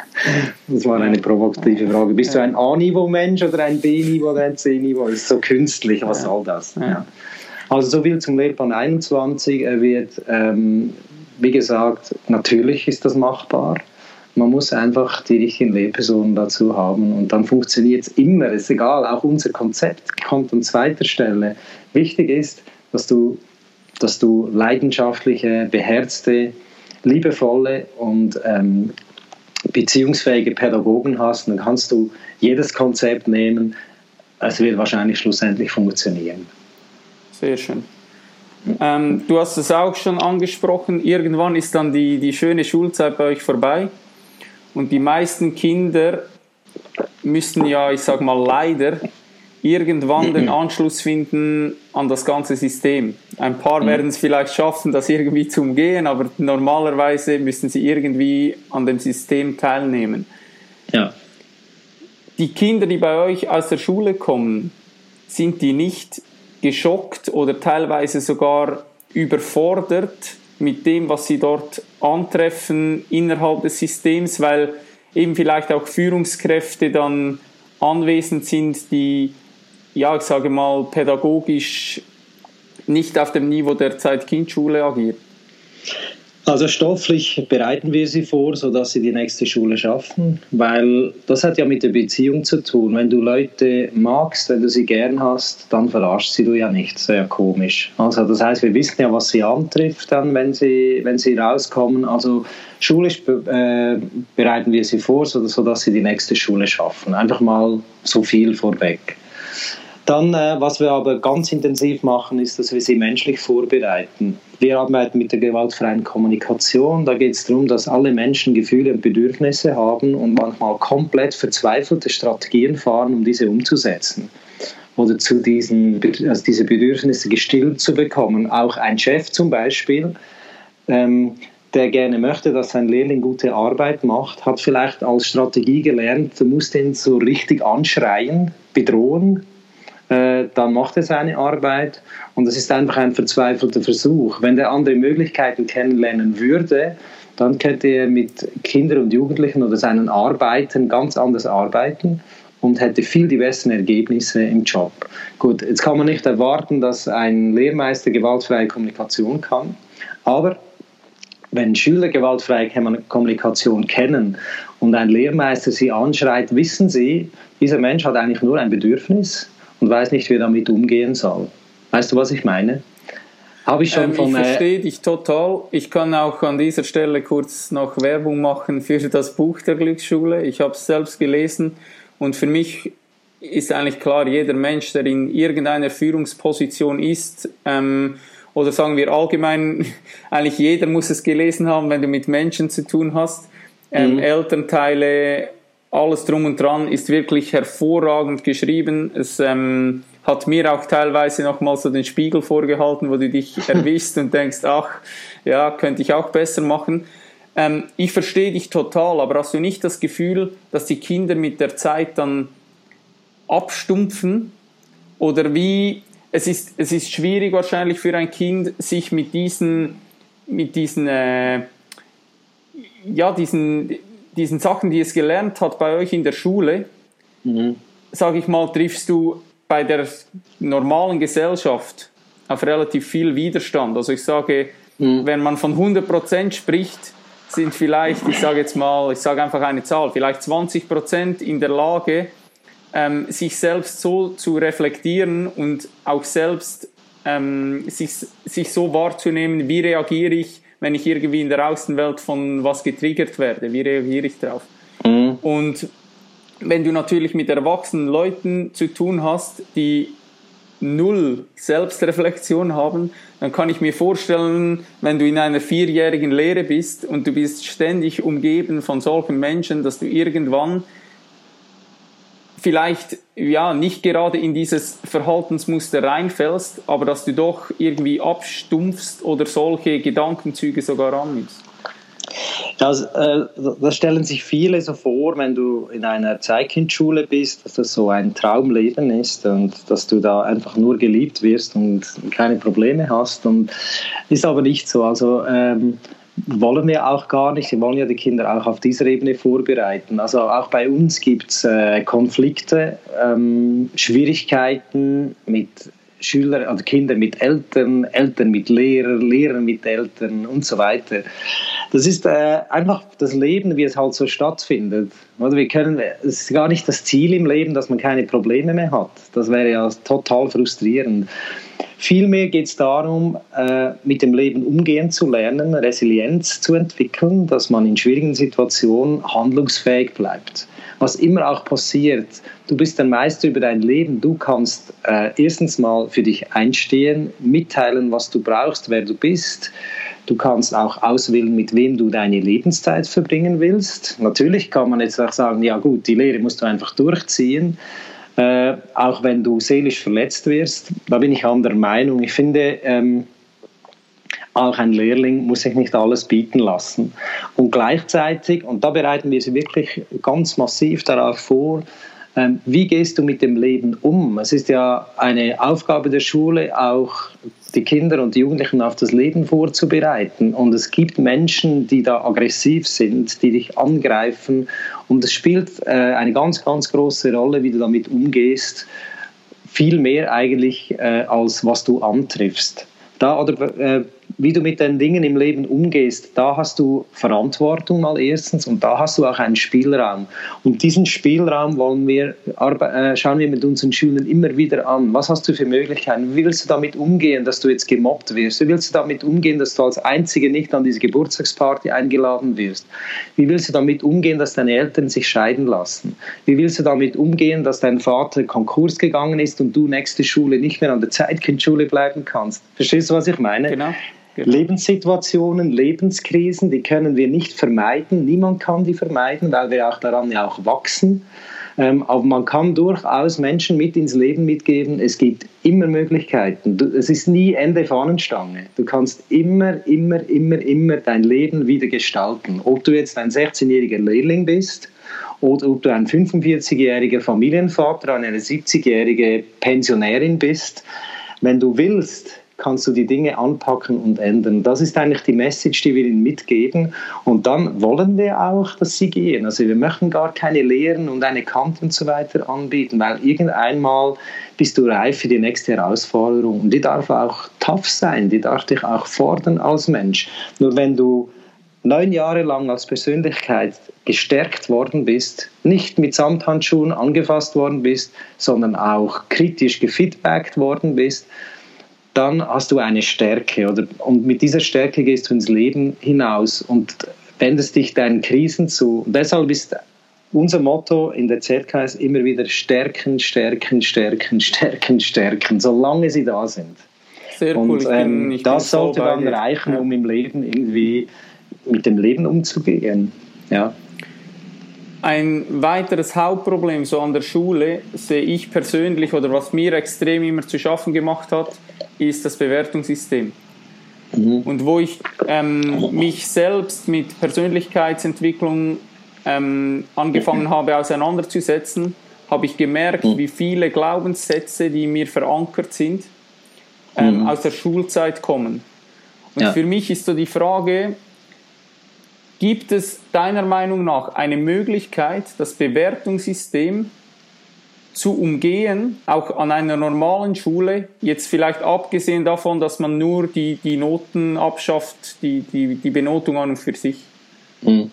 das war eine provokative Frage. Bist du ein A-Niveau-Mensch oder ein B-Niveau oder ein C-Niveau? Das ist so künstlich, was soll das? Ja. Also so viel zum Lehrplan 21. Er wird, ähm, wie gesagt, natürlich ist das machbar. Man muss einfach die richtigen Lehrpersonen dazu haben und dann funktioniert es immer. Es ist egal, auch unser Konzept kommt an zweiter Stelle. Wichtig ist, dass du dass du leidenschaftliche, beherzte, liebevolle und ähm, beziehungsfähige Pädagogen hast. Dann kannst du jedes Konzept nehmen. Es wird wahrscheinlich schlussendlich funktionieren. Sehr schön. Ähm, du hast es auch schon angesprochen, irgendwann ist dann die, die schöne Schulzeit bei euch vorbei und die meisten Kinder müssen ja, ich sag mal leider, irgendwann den Anschluss finden an das ganze System. Ein paar mhm. werden es vielleicht schaffen, das irgendwie zu umgehen, aber normalerweise müssen sie irgendwie an dem System teilnehmen. Ja. Die Kinder, die bei euch aus der Schule kommen, sind die nicht geschockt oder teilweise sogar überfordert mit dem, was sie dort antreffen innerhalb des Systems, weil eben vielleicht auch Führungskräfte dann anwesend sind, die ja, ich sage mal, pädagogisch nicht auf dem Niveau der Zeit-Kind-Schule agiert? Also stofflich bereiten wir sie vor, sodass sie die nächste Schule schaffen, weil das hat ja mit der Beziehung zu tun. Wenn du Leute magst, wenn du sie gern hast, dann verarscht sie du ja nicht. Sehr komisch. Also das heißt, wir wissen ja, was sie antrifft, dann, wenn sie, wenn sie rauskommen. Also schulisch äh, bereiten wir sie vor, sodass sie die nächste Schule schaffen. Einfach mal so viel vorweg. Dann, äh, was wir aber ganz intensiv machen, ist, dass wir sie menschlich vorbereiten. Wir arbeiten mit der gewaltfreien Kommunikation. Da geht es darum, dass alle Menschen Gefühle und Bedürfnisse haben und manchmal komplett verzweifelte Strategien fahren, um diese umzusetzen oder zu diesen, also diese Bedürfnisse gestillt zu bekommen. Auch ein Chef zum Beispiel, ähm, der gerne möchte, dass sein Lehrling gute Arbeit macht, hat vielleicht als Strategie gelernt, du musst ihn so richtig anschreien, bedrohen, äh, dann macht er seine Arbeit und es ist einfach ein verzweifelter Versuch. Wenn der andere Möglichkeiten kennenlernen würde, dann könnte er mit Kindern und Jugendlichen oder seinen Arbeiten ganz anders arbeiten und hätte viel die besseren Ergebnisse im Job. Gut, jetzt kann man nicht erwarten, dass ein Lehrmeister gewaltfreie Kommunikation kann, aber wenn Schüler gewaltfreie Kommunikation kennen und ein Lehrmeister sie anschreit, wissen sie, dieser Mensch hat eigentlich nur ein Bedürfnis und weiß nicht, wie er damit umgehen soll. Weißt du, was ich meine? Habe ich schon ähm, von. Ich äh, verstehe dich total. Ich kann auch an dieser Stelle kurz noch Werbung machen für das Buch der Glücksschule. Ich habe es selbst gelesen und für mich ist eigentlich klar, jeder Mensch, der in irgendeiner Führungsposition ist, ähm, oder sagen wir allgemein, eigentlich jeder muss es gelesen haben, wenn du mit Menschen zu tun hast. Ähm, mhm. Elternteile, alles drum und dran ist wirklich hervorragend geschrieben. Es ähm, hat mir auch teilweise nochmal so den Spiegel vorgehalten, wo du dich erwischst und denkst, ach, ja, könnte ich auch besser machen. Ähm, ich verstehe dich total, aber hast du nicht das Gefühl, dass die Kinder mit der Zeit dann abstumpfen? Oder wie, es ist, es ist schwierig wahrscheinlich für ein Kind, sich mit diesen, mit diesen, äh, ja, diesen, diesen Sachen, die es gelernt hat bei euch in der Schule, mhm. sage ich mal, triffst du bei der normalen Gesellschaft auf relativ viel Widerstand. Also ich sage, mhm. wenn man von 100% spricht, sind vielleicht, ich sage jetzt mal, ich sage einfach eine Zahl, vielleicht 20% in der Lage, ähm, sich selbst so zu reflektieren und auch selbst ähm, sich, sich so wahrzunehmen, wie reagiere ich, wenn ich irgendwie in der Außenwelt von was getriggert werde, wie reagiere ich darauf. Mhm. Und wenn du natürlich mit erwachsenen Leuten zu tun hast, die null Selbstreflexion haben, dann kann ich mir vorstellen, wenn du in einer vierjährigen Lehre bist und du bist ständig umgeben von solchen Menschen, dass du irgendwann vielleicht ja nicht gerade in dieses Verhaltensmuster reinfällst, aber dass du doch irgendwie abstumpfst oder solche Gedankenzüge sogar annimmst. Das, äh, das stellen sich viele so vor, wenn du in einer Zeitkindschule bist, dass das so ein Traumleben ist und dass du da einfach nur geliebt wirst und keine Probleme hast. Und ist aber nicht so. Also ähm, wollen wir auch gar nicht. Wir wollen ja die Kinder auch auf dieser Ebene vorbereiten. Also auch bei uns gibt es äh, Konflikte, ähm, Schwierigkeiten mit Schülern, also Kinder mit Eltern, Eltern mit Lehrern, Lehrer mit Eltern und so weiter. Das ist äh, einfach das Leben, wie es halt so stattfindet. Oder wir können, es ist gar nicht das Ziel im Leben, dass man keine Probleme mehr hat. Das wäre ja total frustrierend. Vielmehr geht es darum, äh, mit dem Leben umgehen zu lernen, Resilienz zu entwickeln, dass man in schwierigen Situationen handlungsfähig bleibt. Was immer auch passiert, du bist der Meister über dein Leben. Du kannst äh, erstens mal für dich einstehen, mitteilen, was du brauchst, wer du bist. Du kannst auch auswählen, mit wem du deine Lebenszeit verbringen willst. Natürlich kann man jetzt auch sagen, ja gut, die Lehre musst du einfach durchziehen äh, auch wenn du seelisch verletzt wirst. Da bin ich anderer Meinung. Ich finde, ähm, auch ein Lehrling muss sich nicht alles bieten lassen. Und gleichzeitig, und da bereiten wir sie wirklich ganz massiv darauf vor, ähm, wie gehst du mit dem Leben um? Es ist ja eine Aufgabe der Schule, auch die Kinder und die Jugendlichen auf das Leben vorzubereiten. Und es gibt Menschen, die da aggressiv sind, die dich angreifen. Und es spielt äh, eine ganz, ganz große Rolle, wie du damit umgehst. Viel mehr eigentlich, äh, als was du antriffst. Da oder äh, wie du mit den Dingen im Leben umgehst, da hast du Verantwortung mal erstens und da hast du auch einen Spielraum. Und diesen Spielraum wollen wir, äh, schauen wir mit unseren Schülern immer wieder an. Was hast du für Möglichkeiten? Wie willst du damit umgehen, dass du jetzt gemobbt wirst? Wie willst du damit umgehen, dass du als Einzige nicht an diese Geburtstagsparty eingeladen wirst? Wie willst du damit umgehen, dass deine Eltern sich scheiden lassen? Wie willst du damit umgehen, dass dein Vater Konkurs gegangen ist und du nächste Schule nicht mehr an der Zeitkindschule bleiben kannst? Verstehst du, was ich meine? Genau. Genau. Lebenssituationen, Lebenskrisen, die können wir nicht vermeiden. Niemand kann die vermeiden, weil wir auch daran ja auch wachsen. Ähm, aber man kann durchaus Menschen mit ins Leben mitgeben. Es gibt immer Möglichkeiten. Du, es ist nie Ende Fahnenstange. Du kannst immer, immer, immer, immer dein Leben wieder gestalten. Ob du jetzt ein 16-jähriger Lehrling bist oder ob du ein 45-jähriger Familienvater, eine 70-jährige Pensionärin bist. Wenn du willst, kannst du die Dinge anpacken und ändern. Das ist eigentlich die Message, die wir ihnen mitgeben. Und dann wollen wir auch, dass sie gehen. Also wir möchten gar keine Lehren und eine Kante und so weiter anbieten, weil irgendeinmal bist du reif für die nächste Herausforderung. Und die darf auch tough sein, die darf dich auch fordern als Mensch. Nur wenn du neun Jahre lang als Persönlichkeit gestärkt worden bist, nicht mit Samthandschuhen angefasst worden bist, sondern auch kritisch gefeedbackt worden bist, dann hast du eine Stärke oder und mit dieser Stärke gehst du ins Leben hinaus und wendest dich deinen Krisen zu. Und deshalb ist unser Motto in der ZKS immer wieder stärken, stärken, stärken, stärken, stärken, solange sie da sind. Sehr cool. Und ähm, bin, das sollte dann reichen, um im Leben irgendwie mit dem Leben umzugehen. Ja. Ein weiteres Hauptproblem so an der Schule sehe ich persönlich oder was mir extrem immer zu schaffen gemacht hat, ist das Bewertungssystem. Mhm. Und wo ich ähm, mich selbst mit Persönlichkeitsentwicklung ähm, angefangen habe auseinanderzusetzen, habe ich gemerkt, mhm. wie viele Glaubenssätze, die mir verankert sind, ähm, mhm. aus der Schulzeit kommen. Und ja. für mich ist so die Frage, gibt es deiner Meinung nach eine Möglichkeit, das Bewertungssystem zu umgehen, auch an einer normalen Schule, jetzt vielleicht abgesehen davon, dass man nur die, die Noten abschafft, die, die, die Benotung an und für sich? Mhm.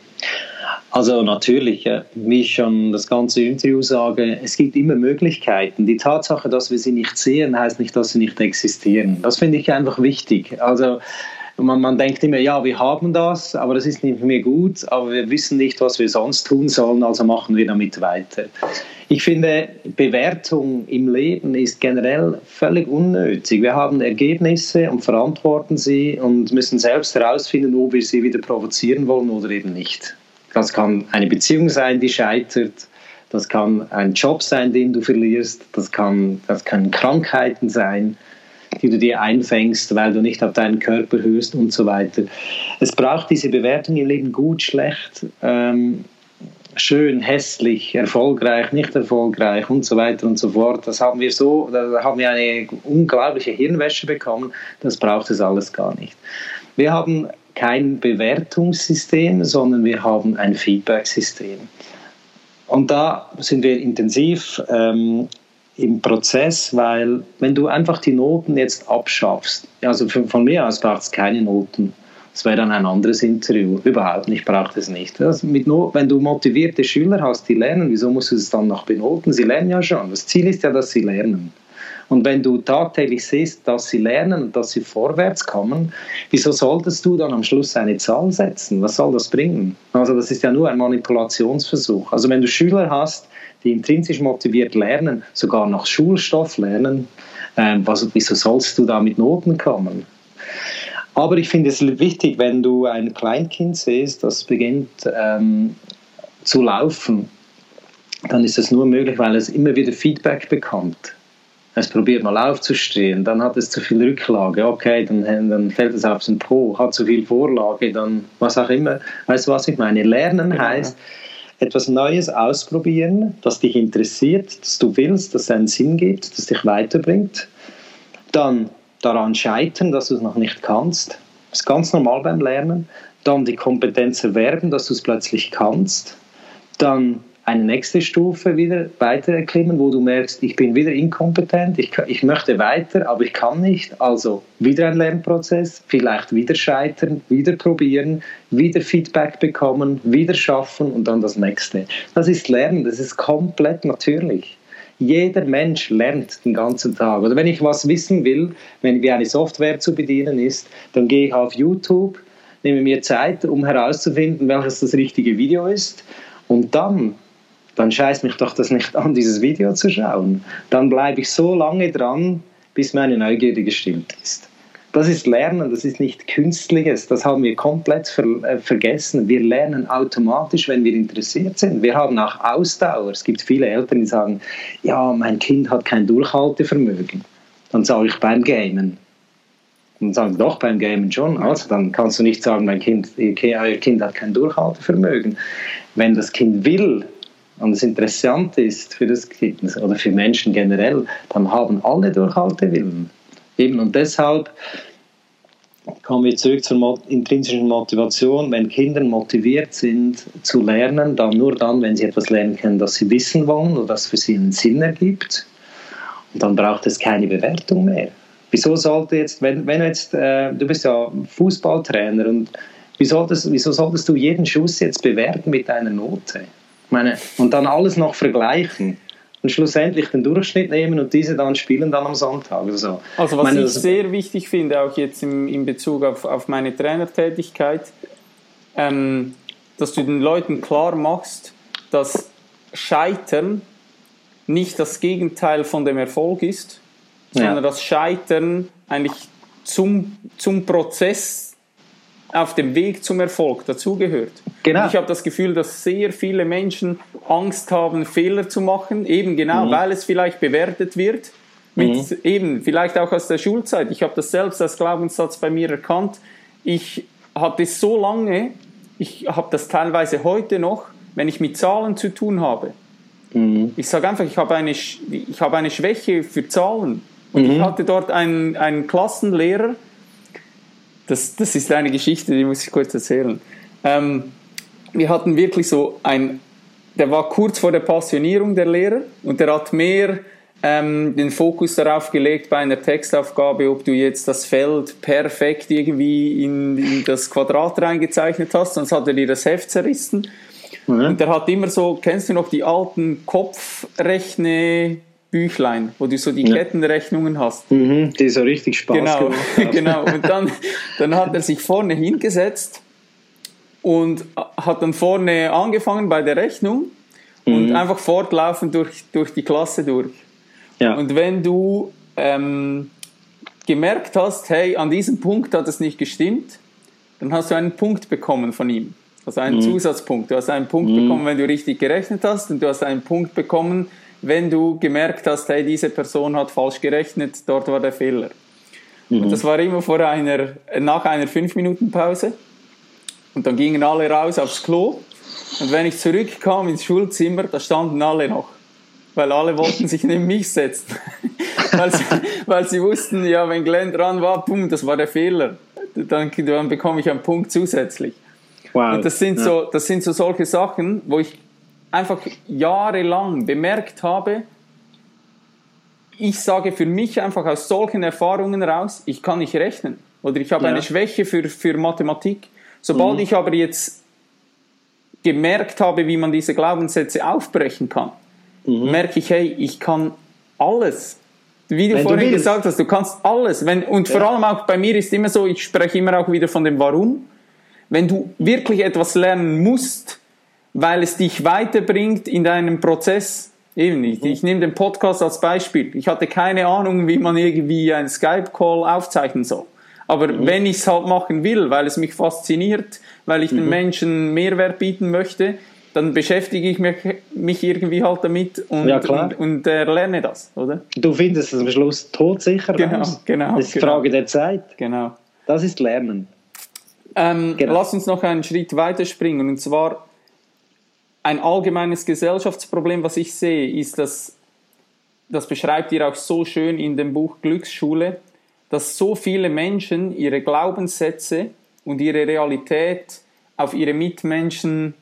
Also natürlich, wie ich schon das ganze Interview sage, es gibt immer Möglichkeiten. Die Tatsache, dass wir sie nicht sehen, heißt nicht, dass sie nicht existieren. Das finde ich einfach wichtig. Also man, man, denkt immer, ja, wir haben das, aber das ist nicht mehr gut, aber wir wissen nicht, was wir sonst tun sollen, also machen wir damit weiter. Ich finde, Bewertung im Leben ist generell völlig unnötig. Wir haben Ergebnisse und verantworten sie und müssen selbst herausfinden, ob wir sie wieder provozieren wollen oder eben nicht. Das kann eine Beziehung sein, die scheitert. Das kann ein Job sein, den du verlierst. Das, kann, das können Krankheiten sein, die du dir einfängst, weil du nicht auf deinen Körper hörst und so weiter. Es braucht diese Bewertung im Leben gut, schlecht, ähm, schön, hässlich, erfolgreich, nicht erfolgreich und so weiter und so fort. Das haben wir so, da haben wir eine unglaubliche Hirnwäsche bekommen. Das braucht es alles gar nicht. Wir haben kein Bewertungssystem, sondern wir haben ein Feedback-System. Und da sind wir intensiv ähm, im Prozess, weil wenn du einfach die Noten jetzt abschaffst, also von mir aus braucht es keine Noten. Das wäre dann ein anderes Interview. Überhaupt nicht, braucht es nicht. Also mit no wenn du motivierte Schüler hast, die lernen, wieso musst du es dann noch benoten? Sie lernen ja schon. Das Ziel ist ja, dass sie lernen. Und wenn du tagtäglich siehst, dass sie lernen und dass sie vorwärts kommen, wieso solltest du dann am Schluss eine Zahl setzen? Was soll das bringen? Also das ist ja nur ein Manipulationsversuch. Also wenn du Schüler hast, die intrinsisch motiviert lernen, sogar noch Schulstoff lernen, ähm, was, wieso sollst du da mit Noten kommen? Aber ich finde es wichtig, wenn du ein Kleinkind siehst, das beginnt ähm, zu laufen, dann ist es nur möglich, weil es immer wieder Feedback bekommt es probiert mal aufzustehen, dann hat es zu viel Rücklage, okay, dann, dann fällt es auf den Po, hat zu viel Vorlage, dann was auch immer. Weißt du, was ich meine? Lernen genau. heißt, etwas Neues ausprobieren, das dich interessiert, das du willst, das einen Sinn gibt, das dich weiterbringt. Dann daran scheitern, dass du es noch nicht kannst. Das ist ganz normal beim Lernen. Dann die Kompetenz erwerben, dass du es plötzlich kannst. Dann eine nächste Stufe wieder weiter erklimmen, wo du merkst, ich bin wieder inkompetent, ich, ich möchte weiter, aber ich kann nicht. Also wieder ein Lernprozess, vielleicht wieder scheitern, wieder probieren, wieder Feedback bekommen, wieder schaffen und dann das nächste. Das ist Lernen, das ist komplett natürlich. Jeder Mensch lernt den ganzen Tag. Oder wenn ich was wissen will, wenn wie eine Software zu bedienen ist, dann gehe ich auf YouTube, nehme mir Zeit, um herauszufinden, welches das richtige Video ist. Und dann dann scheißt mich doch das nicht an, dieses Video zu schauen. Dann bleibe ich so lange dran, bis meine Neugierde gestillt ist. Das ist Lernen, das ist nicht Künstliches, das haben wir komplett ver äh, vergessen. Wir lernen automatisch, wenn wir interessiert sind. Wir haben auch Ausdauer. Es gibt viele Eltern, die sagen, ja, mein Kind hat kein Durchhaltevermögen. Dann sage ich beim Gamen. Und sagen, doch, beim Gamen schon. Also dann kannst du nicht sagen, mein Kind, euer Kind hat kein Durchhaltevermögen. Wenn das Kind will, und das Interessante ist für das Kind oder für Menschen generell, dann haben alle Durchhaltewillen. Eben und deshalb kommen wir zurück zur intrinsischen Motivation. Wenn Kinder motiviert sind zu lernen, dann nur dann, wenn sie etwas lernen können, das sie wissen wollen oder das für sie einen Sinn ergibt. Und dann braucht es keine Bewertung mehr. Wieso sollte jetzt, wenn, wenn jetzt, äh, du bist ja Fußballtrainer und wieso solltest, wieso solltest du jeden Schuss jetzt bewerten mit einer Note? Meine, und dann alles noch vergleichen und schlussendlich den Durchschnitt nehmen und diese dann spielen dann am Sonntag. Also, also was meine, ich sehr wichtig finde, auch jetzt im, in Bezug auf, auf meine Trainertätigkeit, ähm, dass du den Leuten klar machst, dass Scheitern nicht das Gegenteil von dem Erfolg ist, sondern ja. das Scheitern eigentlich zum, zum Prozess auf dem Weg zum Erfolg dazugehört. Genau. ich habe das Gefühl, dass sehr viele Menschen Angst haben, Fehler zu machen, eben genau, mhm. weil es vielleicht bewertet wird. Mit mhm. eben, vielleicht auch aus der Schulzeit. Ich habe das selbst als Glaubenssatz bei mir erkannt. Ich hatte so lange, ich habe das teilweise heute noch, wenn ich mit Zahlen zu tun habe. Mhm. Ich sage einfach, ich habe eine, ich habe eine Schwäche für Zahlen. Und ich mhm. hatte dort einen, einen Klassenlehrer, das, das ist eine Geschichte, die muss ich kurz erzählen. Ähm, wir hatten wirklich so ein der war kurz vor der Passionierung der Lehrer und der hat mehr ähm, den Fokus darauf gelegt bei einer Textaufgabe, ob du jetzt das Feld perfekt irgendwie in, in das Quadrat reingezeichnet hast, sonst hat er dir das Heft zerrissen. Mhm. Und der hat immer so, kennst du noch die alten Kopfrechne Büchlein, wo du so die ja. Kettenrechnungen hast. Mhm, die so richtig Spaß genau, Genau, und dann, dann hat er sich vorne hingesetzt und hat dann vorne angefangen bei der Rechnung mhm. und einfach fortlaufend durch, durch die Klasse durch. Ja. Und wenn du ähm, gemerkt hast, hey, an diesem Punkt hat es nicht gestimmt, dann hast du einen Punkt bekommen von ihm. Also einen mhm. Zusatzpunkt. Du hast einen Punkt mhm. bekommen, wenn du richtig gerechnet hast und du hast einen Punkt bekommen, wenn du gemerkt hast, hey, diese Person hat falsch gerechnet, dort war der Fehler. Mhm. Und das war immer vor einer, nach einer 5-Minuten-Pause. Und dann gingen alle raus aufs Klo. Und wenn ich zurückkam ins Schulzimmer, da standen alle noch. Weil alle wollten sich neben mich setzen. weil, sie, weil sie wussten, ja, wenn Glenn dran war, pum, das war der Fehler. Dann, dann bekomme ich einen Punkt zusätzlich. Wow. Und das sind, ja. so, das sind so solche Sachen, wo ich einfach jahrelang bemerkt habe, ich sage für mich einfach aus solchen Erfahrungen raus, ich kann nicht rechnen oder ich habe ja. eine Schwäche für, für Mathematik. Sobald mhm. ich aber jetzt gemerkt habe, wie man diese Glaubenssätze aufbrechen kann, mhm. merke ich, hey, ich kann alles. Wie du Wenn vorhin du gesagt hast, du kannst alles. Wenn, und ja. vor allem auch bei mir ist immer so, ich spreche immer auch wieder von dem Warum. Wenn du wirklich etwas lernen musst, weil es dich weiterbringt in deinem Prozess. Eben nicht. Ich nehme den Podcast als Beispiel. Ich hatte keine Ahnung, wie man irgendwie einen Skype-Call aufzeichnen soll. Aber mhm. wenn ich es halt machen will, weil es mich fasziniert, weil ich mhm. den Menschen Mehrwert bieten möchte, dann beschäftige ich mich, mich irgendwie halt damit und, ja, und, und äh, lerne das, oder? Du findest es am Schluss todsicher genau, raus. Genau, Das ist genau. Frage der Zeit. Genau. Das ist Lernen. Ähm, genau. Lass uns noch einen Schritt weiter springen. Und zwar ein allgemeines Gesellschaftsproblem, was ich sehe, ist, dass, das beschreibt ihr auch so schön in dem Buch Glücksschule, dass so viele Menschen ihre Glaubenssätze und ihre Realität auf ihre Mitmenschen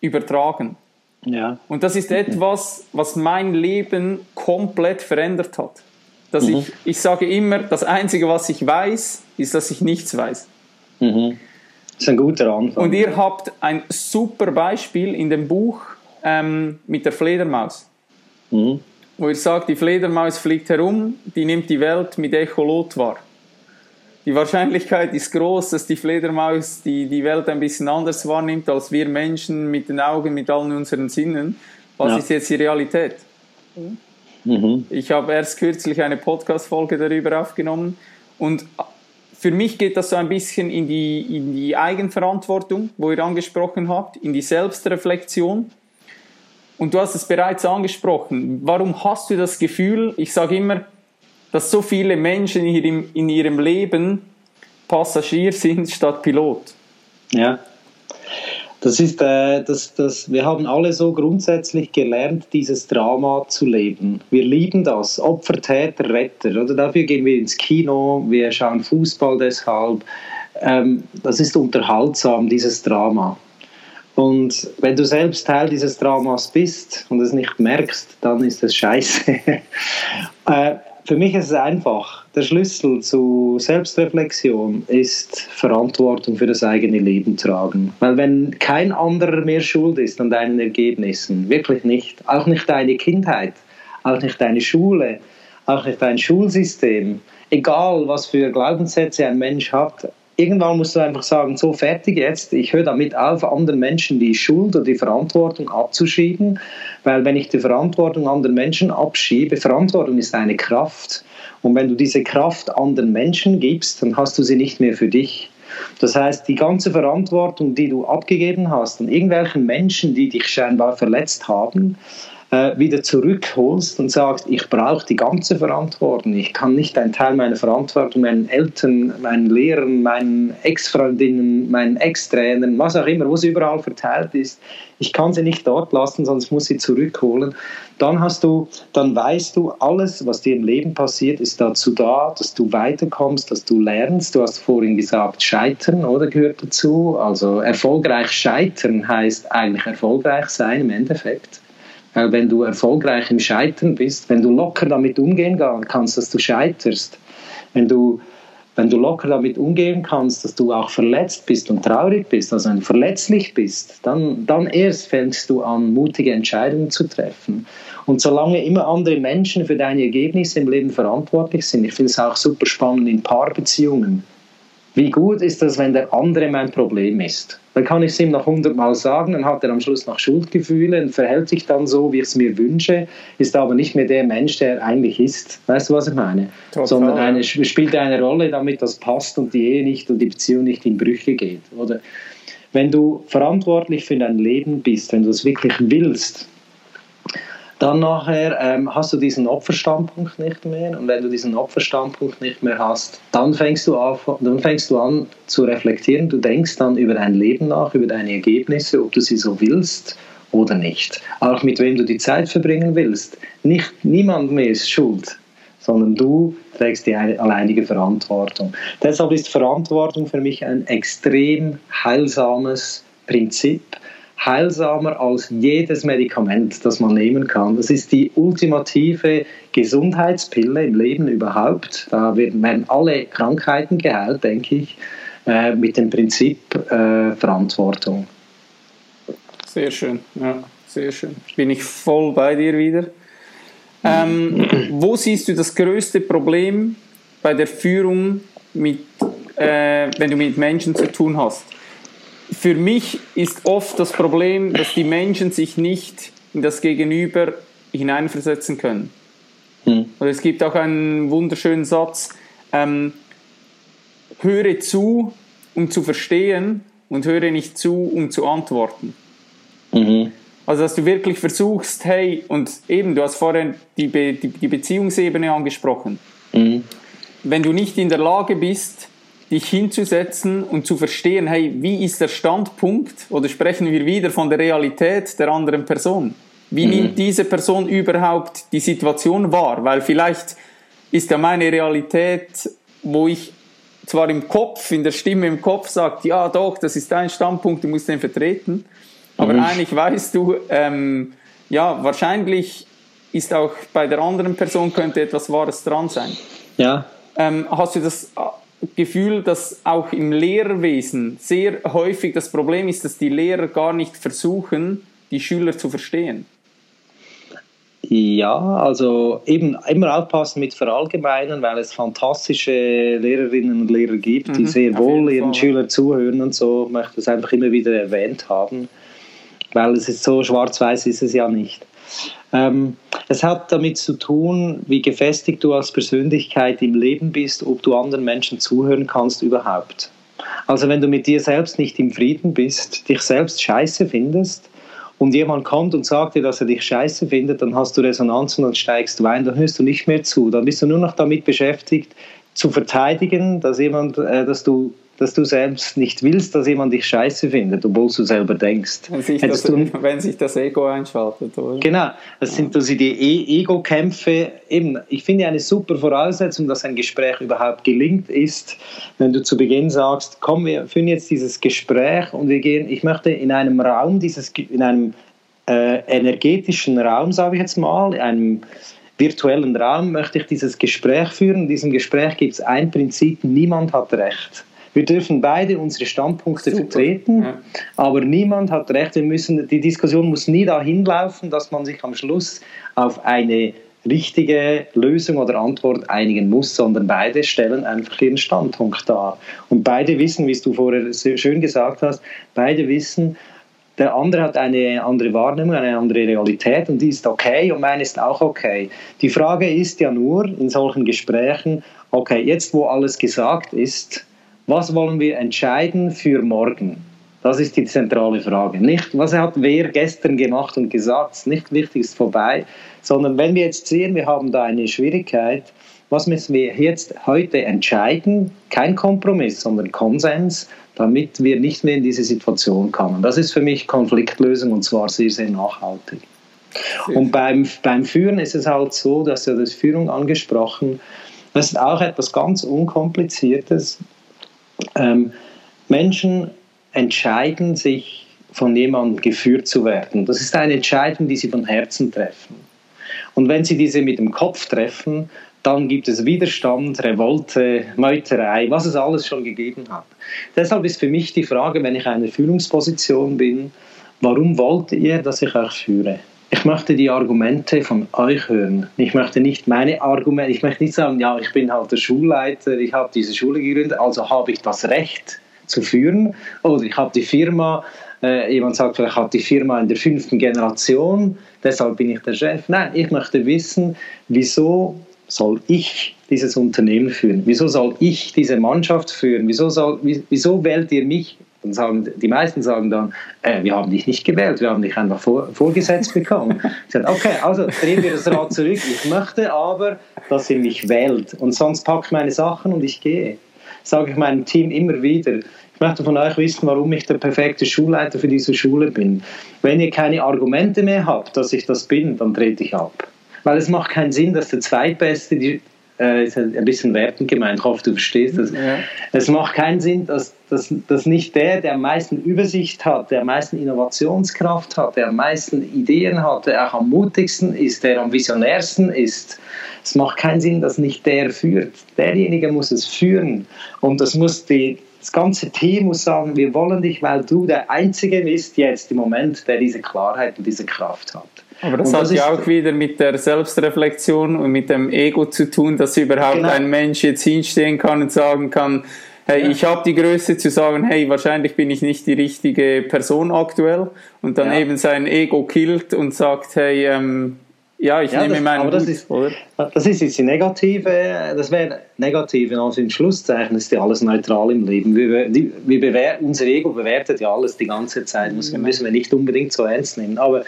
übertragen. Ja. Und das ist etwas, was mein Leben komplett verändert hat. Dass mhm. ich, ich sage immer, das Einzige, was ich weiß, ist, dass ich nichts weiß. Mhm. Das ist ein guter Anfang. Und ihr habt ein super Beispiel in dem Buch ähm, mit der Fledermaus. Mhm. Wo ihr sagt, die Fledermaus fliegt herum, die nimmt die Welt mit Echolot wahr. Die Wahrscheinlichkeit ist groß, dass die Fledermaus die, die Welt ein bisschen anders wahrnimmt als wir Menschen mit den Augen, mit allen unseren Sinnen. Was ja. ist jetzt die Realität? Mhm. Ich habe erst kürzlich eine Podcast-Folge darüber aufgenommen und für mich geht das so ein bisschen in die, in die Eigenverantwortung, wo ihr angesprochen habt, in die Selbstreflexion. Und du hast es bereits angesprochen. Warum hast du das Gefühl, ich sage immer, dass so viele Menschen in ihrem, in ihrem Leben Passagier sind statt Pilot? Ja. Das ist, äh, das, das, wir haben alle so grundsätzlich gelernt, dieses Drama zu leben. Wir lieben das. Opfer, Täter, Retter. Oder dafür gehen wir ins Kino, wir schauen Fußball deshalb. Ähm, das ist unterhaltsam, dieses Drama. Und wenn du selbst Teil dieses Dramas bist und es nicht merkst, dann ist das scheiße. äh, für mich ist es einfach. Der Schlüssel zu Selbstreflexion ist Verantwortung für das eigene Leben tragen. Weil wenn kein anderer mehr schuld ist an deinen Ergebnissen, wirklich nicht, auch nicht deine Kindheit, auch nicht deine Schule, auch nicht dein Schulsystem, egal was für Glaubenssätze ein Mensch hat, irgendwann musst du einfach sagen, so fertig jetzt, ich höre damit auf, anderen Menschen die Schuld oder die Verantwortung abzuschieben, weil wenn ich die Verantwortung anderen Menschen abschiebe, Verantwortung ist eine Kraft und wenn du diese Kraft anderen Menschen gibst, dann hast du sie nicht mehr für dich. Das heißt, die ganze Verantwortung, die du abgegeben hast an irgendwelchen Menschen, die dich scheinbar verletzt haben, äh, wieder zurückholst und sagst, ich brauche die ganze Verantwortung. Ich kann nicht einen Teil meiner Verantwortung meinen Eltern, meinen Lehrern, meinen Ex-Freundinnen, meinen Ex-Trainern, was auch immer, wo sie überall verteilt ist, ich kann sie nicht dort lassen, sonst muss sie zurückholen. Dann hast du, dann weißt du, alles, was dir im Leben passiert, ist dazu da, dass du weiterkommst, dass du lernst. Du hast vorhin gesagt, Scheitern, oder gehört dazu. Also erfolgreich scheitern heißt eigentlich erfolgreich sein im Endeffekt. Weil wenn du erfolgreich im Scheitern bist, wenn du locker damit umgehen kannst, dass du scheiterst, wenn du, wenn du locker damit umgehen kannst, dass du auch verletzt bist und traurig bist, also verletzlich bist, dann, dann erst fängst du an, mutige Entscheidungen zu treffen. Und solange immer andere Menschen für deine Ergebnisse im Leben verantwortlich sind, ich finde es auch super spannend in Paarbeziehungen, wie gut ist das, wenn der andere mein Problem ist? Dann kann ich es ihm noch hundertmal sagen, dann hat er am Schluss noch Schuldgefühle und verhält sich dann so, wie ich es mir wünsche, ist aber nicht mehr der Mensch, der er eigentlich ist. Weißt du, was ich meine? Total. Sondern eine, spielt eine Rolle, damit das passt und die Ehe nicht und die Beziehung nicht in Brüche geht. Oder wenn du verantwortlich für dein Leben bist, wenn du es wirklich willst, dann nachher ähm, hast du diesen Opferstandpunkt nicht mehr und wenn du diesen Opferstandpunkt nicht mehr hast, dann fängst du, auf, dann fängst du an zu reflektieren, du denkst dann über dein Leben nach, über deine Ergebnisse, ob du sie so willst oder nicht. Auch mit wem du die Zeit verbringen willst. Nicht, niemand mehr ist schuld, sondern du trägst die alleinige Verantwortung. Deshalb ist Verantwortung für mich ein extrem heilsames Prinzip, heilsamer als jedes Medikament, das man nehmen kann. Das ist die ultimative Gesundheitspille im Leben überhaupt. Da werden alle Krankheiten geheilt, denke ich, äh, mit dem Prinzip äh, Verantwortung. Sehr schön, ja, sehr schön. Bin ich voll bei dir wieder. Ähm, wo siehst du das größte Problem bei der Führung, mit, äh, wenn du mit Menschen zu tun hast? Für mich ist oft das Problem, dass die Menschen sich nicht in das Gegenüber hineinversetzen können. Hm. Und es gibt auch einen wunderschönen Satz, ähm, höre zu, um zu verstehen und höre nicht zu, um zu antworten. Mhm. Also, dass du wirklich versuchst, hey, und eben, du hast vorhin die, Be die, die Beziehungsebene angesprochen. Mhm. Wenn du nicht in der Lage bist, dich hinzusetzen und zu verstehen, hey, wie ist der Standpunkt oder sprechen wir wieder von der Realität der anderen Person? Wie mhm. nimmt diese Person überhaupt die Situation wahr? Weil vielleicht ist ja meine Realität, wo ich zwar im Kopf, in der Stimme im Kopf sagt, ja doch, das ist dein Standpunkt, du musst den vertreten, aber mhm. eigentlich weißt du, ähm, ja, wahrscheinlich ist auch bei der anderen Person könnte etwas Wahres dran sein. Ja. Ähm, hast du das Gefühl, dass auch im Lehrerwesen sehr häufig das Problem ist, dass die Lehrer gar nicht versuchen, die Schüler zu verstehen. Ja, also eben immer aufpassen mit Verallgemeinern, weil es fantastische Lehrerinnen und Lehrer gibt, die mhm, sehr wohl ihren Schülern zuhören und so. Ich möchte das einfach immer wieder erwähnt haben, weil es ist so schwarz-weiß ist es ja nicht. Ähm, es hat damit zu tun, wie gefestigt du als Persönlichkeit im Leben bist, ob du anderen Menschen zuhören kannst überhaupt. Also wenn du mit dir selbst nicht im Frieden bist, dich selbst scheiße findest und jemand kommt und sagt dir, dass er dich scheiße findet, dann hast du Resonanz und dann steigst du ein, dann hörst du nicht mehr zu, dann bist du nur noch damit beschäftigt, zu verteidigen, dass jemand, äh, dass du dass du selbst nicht willst, dass jemand dich scheiße findet, obwohl du selber denkst. Wenn sich, das, du, wenn sich das Ego einschaltet, oder? Genau, das sind also die e Ego-Kämpfe. Eben, ich finde eine super Voraussetzung, dass ein Gespräch überhaupt gelingt, ist, wenn du zu Beginn sagst, komm, wir führen jetzt dieses Gespräch und wir gehen, ich möchte in einem Raum, dieses, in einem äh, energetischen Raum, sage ich jetzt mal, in einem virtuellen Raum möchte ich dieses Gespräch führen. In diesem Gespräch gibt es ein Prinzip, niemand hat Recht. Wir dürfen beide unsere Standpunkte Super. vertreten, ja. aber niemand hat recht. Wir müssen, die Diskussion muss nie dahin laufen, dass man sich am Schluss auf eine richtige Lösung oder Antwort einigen muss, sondern beide stellen einfach ihren Standpunkt dar. Und beide wissen, wie du vorher schön gesagt hast, beide wissen, der andere hat eine andere Wahrnehmung, eine andere Realität und die ist okay und meine ist auch okay. Die Frage ist ja nur in solchen Gesprächen, okay, jetzt wo alles gesagt ist, was wollen wir entscheiden für morgen? Das ist die zentrale Frage. Nicht, was hat wer gestern gemacht und gesagt, nicht wichtig ist vorbei, sondern wenn wir jetzt sehen, wir haben da eine Schwierigkeit, was müssen wir jetzt heute entscheiden? Kein Kompromiss, sondern Konsens, damit wir nicht mehr in diese Situation kommen. Das ist für mich Konfliktlösung und zwar sehr, sehr nachhaltig. Und beim, beim Führen ist es halt so, dass ja das Führung angesprochen, das ist auch etwas ganz Unkompliziertes. Ähm, Menschen entscheiden sich, von jemandem geführt zu werden. Das ist eine Entscheidung, die sie von Herzen treffen. Und wenn sie diese mit dem Kopf treffen, dann gibt es Widerstand, Revolte, Meuterei, was es alles schon gegeben hat. Deshalb ist für mich die Frage, wenn ich eine Führungsposition bin, warum wollt ihr, dass ich euch führe? Ich möchte die Argumente von euch hören. Ich möchte nicht meine Argumente, ich möchte nicht sagen, ja, ich bin halt der Schulleiter, ich habe diese Schule gegründet, also habe ich das Recht zu führen. Oder ich habe die Firma, äh, jemand sagt vielleicht, hat die Firma in der fünften Generation, deshalb bin ich der Chef. Nein, ich möchte wissen, wieso soll ich dieses Unternehmen führen? Wieso soll ich diese Mannschaft führen? Wieso, soll, wieso wählt ihr mich? Dann sagen, die meisten sagen dann, äh, wir haben dich nicht gewählt, wir haben dich einfach vor, vorgesetzt bekommen. ich sage, okay, also drehen wir das Rad zurück. Ich möchte aber, dass ihr mich wählt. Und sonst packe ich meine Sachen und ich gehe. Sage ich meinem Team immer wieder. Ich möchte von euch wissen, warum ich der perfekte Schulleiter für diese Schule bin. Wenn ihr keine Argumente mehr habt, dass ich das bin, dann trete ich ab. Weil es macht keinen Sinn, dass der Zweitbeste, die, äh, ist ein bisschen wertend gemeint, ich hoffe, du verstehst das. Ja. Es macht keinen Sinn, dass, dass, dass nicht der, der am meisten Übersicht hat, der am meisten Innovationskraft hat, der am meisten Ideen hat, der auch am mutigsten ist, der am visionärsten ist. Es macht keinen Sinn, dass nicht der führt. Derjenige muss es führen. Und das muss die, das ganze Team muss sagen, wir wollen dich, weil du der Einzige bist jetzt im Moment, der diese Klarheit und diese Kraft hat. Aber das, das hat ja auch wieder mit der Selbstreflexion und mit dem Ego zu tun, dass überhaupt genau. ein Mensch jetzt hinstehen kann und sagen kann, hey, ja. ich habe die Größe zu sagen, hey, wahrscheinlich bin ich nicht die richtige Person aktuell und dann ja. eben sein Ego killt und sagt, hey, ähm, ja, ich ja, nehme das, meinen aber das ist? Das ist jetzt die negative, das wäre negative, also in Schlusszeichen ist ja alles neutral im Leben. Wir, die, wir bewert, unser Ego bewertet ja alles die ganze Zeit, das genau. müssen wir nicht unbedingt so ernst nehmen. Aber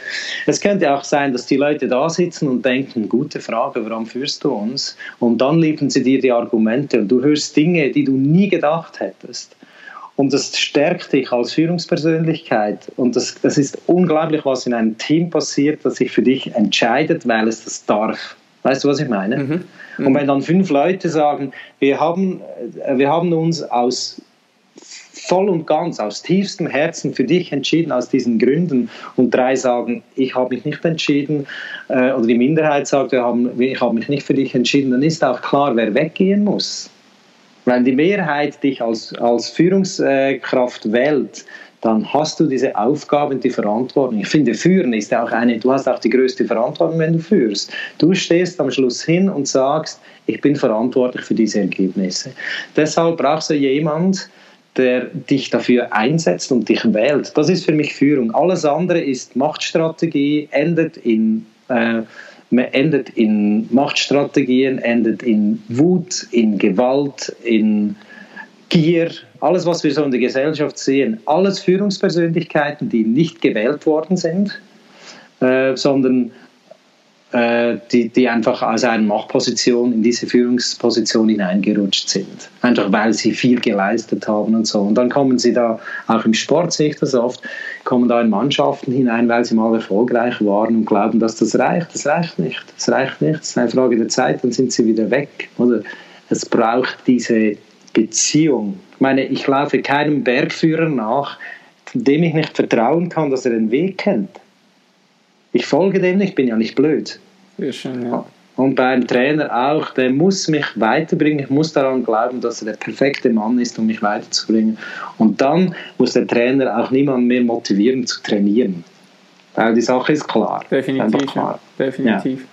es könnte auch sein, dass die Leute da sitzen und denken, gute Frage, warum führst du uns? Und dann liefern sie dir die Argumente und du hörst Dinge, die du nie gedacht hättest. Und das stärkt dich als Führungspersönlichkeit. Und das, das ist unglaublich, was in einem Team passiert, das sich für dich entscheidet, weil es das darf. Weißt du, was ich meine? Mhm. Mhm. Und wenn dann fünf Leute sagen, wir haben, äh, wir haben uns aus voll und ganz, aus tiefstem Herzen für dich entschieden, aus diesen Gründen, und drei sagen, ich habe mich nicht entschieden, äh, oder die Minderheit sagt, wir haben, ich habe mich nicht für dich entschieden, dann ist auch klar, wer weggehen muss. Wenn die Mehrheit dich als, als Führungskraft wählt, dann hast du diese Aufgabe und die Verantwortung. Ich finde, führen ist auch eine, du hast auch die größte Verantwortung, wenn du führst. Du stehst am Schluss hin und sagst, ich bin verantwortlich für diese Ergebnisse. Deshalb brauchst du jemand, der dich dafür einsetzt und dich wählt. Das ist für mich Führung. Alles andere ist Machtstrategie, endet in äh, man endet in Machtstrategien, endet in Wut, in Gewalt, in Gier, alles, was wir so in der Gesellschaft sehen, alles Führungspersönlichkeiten, die nicht gewählt worden sind, äh, sondern die, die einfach aus einer Machtposition in diese Führungsposition hineingerutscht sind. Einfach weil sie viel geleistet haben und so. Und dann kommen sie da, auch im Sport sehe ich das oft, kommen da in Mannschaften hinein, weil sie mal erfolgreich waren und glauben, dass das reicht. Das reicht nicht. Das reicht nicht. Das ist eine Frage der Zeit, dann sind sie wieder weg. Oder es braucht diese Beziehung. Ich meine, ich laufe keinem Bergführer nach, dem ich nicht vertrauen kann, dass er den Weg kennt. Ich folge dem nicht, ich bin ja nicht blöd. Schön, ja. Und beim Trainer auch, der muss mich weiterbringen, ich muss daran glauben, dass er der perfekte Mann ist, um mich weiterzubringen. Und dann muss der Trainer auch niemanden mehr motivieren zu trainieren. Weil die Sache ist klar. Definitiv. Klar. Ja, definitiv. Ja.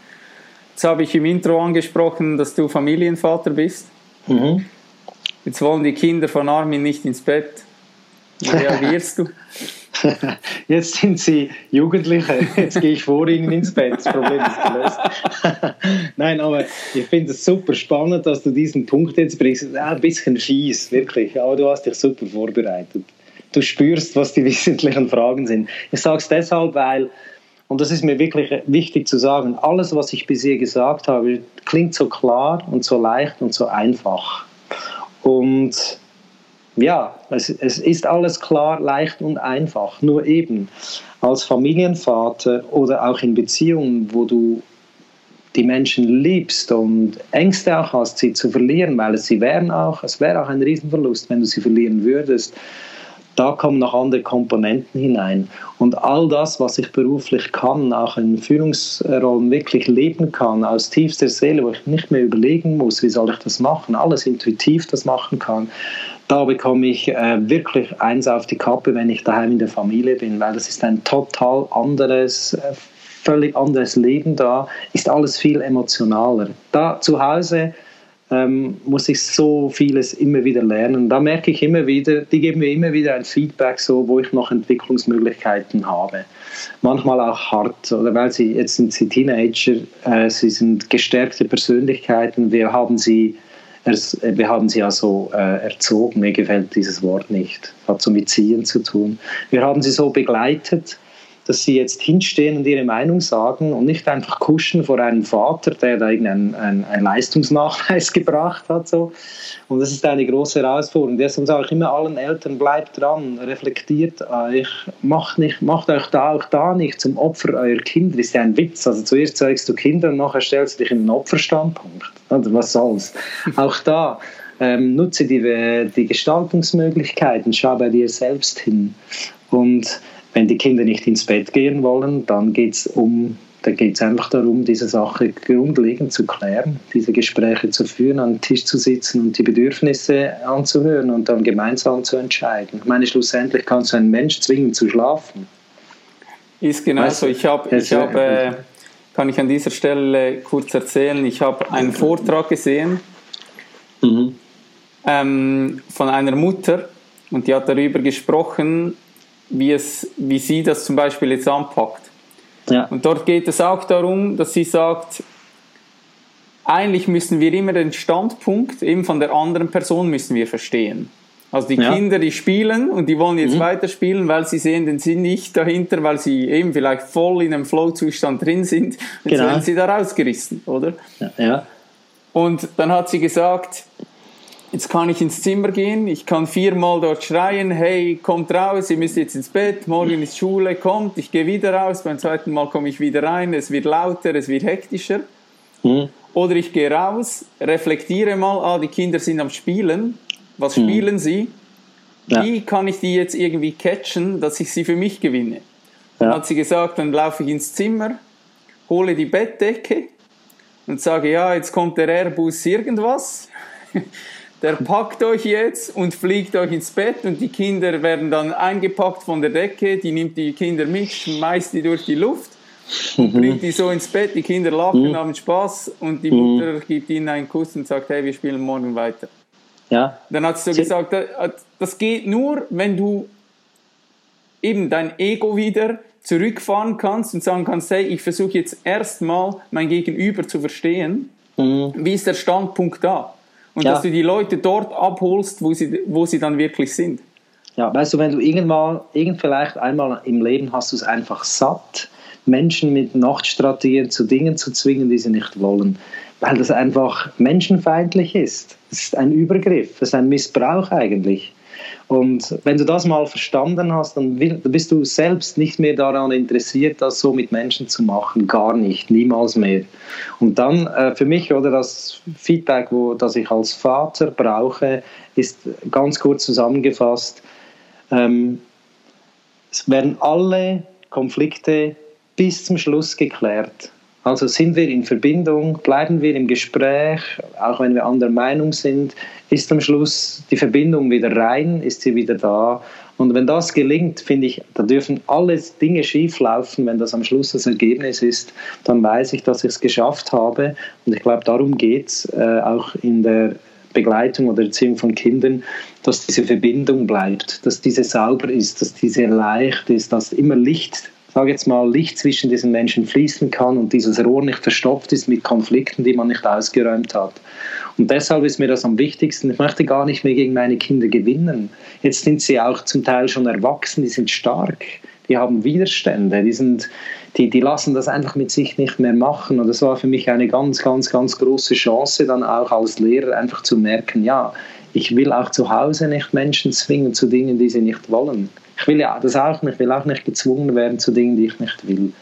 Jetzt habe ich im Intro angesprochen, dass du Familienvater bist. Mhm. Jetzt wollen die Kinder von Armin nicht ins Bett. Wie reagierst du? Jetzt sind sie Jugendliche, jetzt gehe ich vor ihnen ins Bett, das Problem ist gelöst. Nein, aber ich finde es super spannend, dass du diesen Punkt jetzt bringst. Ein bisschen fies, wirklich, aber du hast dich super vorbereitet. du spürst, was die wesentlichen Fragen sind. Ich sage es deshalb, weil, und das ist mir wirklich wichtig zu sagen, alles, was ich bisher gesagt habe, klingt so klar und so leicht und so einfach. Und ja, es, es ist alles klar, leicht und einfach. Nur eben als Familienvater oder auch in Beziehungen, wo du die Menschen liebst und Ängste auch hast, sie zu verlieren, weil es sie wären auch, es wäre auch ein Riesenverlust, wenn du sie verlieren würdest. Da kommen noch andere Komponenten hinein. Und all das, was ich beruflich kann, auch in Führungsrollen wirklich leben kann, aus tiefster Seele, wo ich nicht mehr überlegen muss, wie soll ich das machen, alles intuitiv das machen kann, da bekomme ich äh, wirklich eins auf die Kappe, wenn ich daheim in der Familie bin, weil das ist ein total anderes, äh, völlig anderes Leben da, ist alles viel emotionaler. Da zu Hause ähm, muss ich so vieles immer wieder lernen. Da merke ich immer wieder, die geben mir immer wieder ein Feedback, so, wo ich noch Entwicklungsmöglichkeiten habe. Manchmal auch hart, oder weil sie, jetzt sind sie Teenager, äh, sie sind gestärkte Persönlichkeiten, wir haben sie wir haben sie also äh, erzogen, mir gefällt dieses Wort nicht, hat so mit Ziehen zu tun. Wir haben sie so begleitet, dass sie jetzt hinstehen und ihre Meinung sagen und nicht einfach kuschen vor einem Vater, der da irgendeinen einen, einen Leistungsnachweis gebracht hat. So. Und das ist eine große Herausforderung. Deswegen sage ich immer allen Eltern, bleibt dran, reflektiert euch, macht, nicht, macht euch da auch da nicht zum Opfer eurer Kinder. Ist ja ein Witz. Also zuerst zeigst du Kinder und nachher stellst du dich in den Opferstandpunkt. Also was soll's. auch da. Ähm, nutze die, die Gestaltungsmöglichkeiten, schau bei dir selbst hin. Und wenn die Kinder nicht ins Bett gehen wollen, dann geht es um einfach darum, diese Sache grundlegend zu klären, diese Gespräche zu führen, an den Tisch zu sitzen und die Bedürfnisse anzuhören und dann gemeinsam zu entscheiden. Ich meine, schlussendlich kannst du einen Mensch zwingen zu schlafen. Ist genau weißt so. Ich habe, ich hab, äh, kann ich an dieser Stelle kurz erzählen, ich habe einen Vortrag gesehen mhm. ähm, von einer Mutter und die hat darüber gesprochen, wie, es, wie sie das zum Beispiel jetzt anpackt. Ja. Und dort geht es auch darum, dass sie sagt, eigentlich müssen wir immer den Standpunkt eben von der anderen Person müssen wir verstehen. Also die ja. Kinder, die spielen und die wollen jetzt mhm. weiterspielen, weil sie sehen den Sinn nicht dahinter, weil sie eben vielleicht voll in einem Flow-Zustand drin sind. Jetzt genau. werden sie da rausgerissen, oder? Ja. ja. Und dann hat sie gesagt, Jetzt kann ich ins Zimmer gehen, ich kann viermal dort schreien, hey, kommt raus, ihr müsst jetzt ins Bett, morgen ist Schule, kommt, ich gehe wieder raus, beim zweiten Mal komme ich wieder rein, es wird lauter, es wird hektischer. Mhm. Oder ich gehe raus, reflektiere mal, ah, die Kinder sind am Spielen, was mhm. spielen sie? Ja. Wie kann ich die jetzt irgendwie catchen, dass ich sie für mich gewinne? Dann hat sie gesagt, dann laufe ich ins Zimmer, hole die Bettdecke und sage, ja, jetzt kommt der Airbus irgendwas der packt euch jetzt und fliegt euch ins Bett und die Kinder werden dann eingepackt von der Decke, die nimmt die Kinder mit, schmeißt die durch die Luft, mhm. bringt die so ins Bett, die Kinder lachen, mhm. haben Spaß und die Mutter mhm. gibt ihnen einen Kuss und sagt, hey, wir spielen morgen weiter. Ja. Dann sie so gesagt, das geht nur, wenn du eben dein Ego wieder zurückfahren kannst und sagen kannst, hey, ich versuche jetzt erstmal mein Gegenüber zu verstehen. Mhm. Wie ist der Standpunkt da? Und ja. dass du die Leute dort abholst, wo sie, wo sie dann wirklich sind. Ja, weißt du, wenn du irgendwann, irgend vielleicht einmal im Leben hast du es einfach satt, Menschen mit Nachtstrategien zu Dingen zu zwingen, die sie nicht wollen, weil das einfach menschenfeindlich ist. Es ist ein Übergriff, es ist ein Missbrauch eigentlich. Und wenn du das mal verstanden hast, dann, bist du selbst nicht mehr daran interessiert, das so mit Menschen zu machen. Gar nicht, niemals mehr. Und dann äh, für mich oder das Feedback, wo, das ich als Vater brauche, ist ganz kurz zusammengefasst, ähm, es werden alle Konflikte bis zum Schluss geklärt. Also sind wir in Verbindung, bleiben wir im Gespräch, auch wenn wir anderer Meinung sind, ist am Schluss die Verbindung wieder rein, ist sie wieder da. Und wenn das gelingt, finde ich, da dürfen alle Dinge schief laufen, wenn das am Schluss das Ergebnis ist, dann weiß ich, dass ich es geschafft habe. Und ich glaube, darum geht es äh, auch in der Begleitung oder Erziehung von Kindern, dass diese Verbindung bleibt, dass diese sauber ist, dass diese leicht ist, dass immer Licht sage jetzt mal, Licht zwischen diesen Menschen fließen kann und dieses Rohr nicht verstopft ist mit Konflikten, die man nicht ausgeräumt hat. Und deshalb ist mir das am wichtigsten. Ich möchte gar nicht mehr gegen meine Kinder gewinnen. Jetzt sind sie auch zum Teil schon erwachsen, die sind stark, die haben Widerstände, die, sind, die, die lassen das einfach mit sich nicht mehr machen. Und das war für mich eine ganz, ganz, ganz große Chance, dann auch als Lehrer einfach zu merken, ja, ich will auch zu Hause nicht Menschen zwingen zu Dingen, die sie nicht wollen. Ich will ja das auch nicht, ich will auch nicht gezwungen werden zu Dingen, die ich nicht will.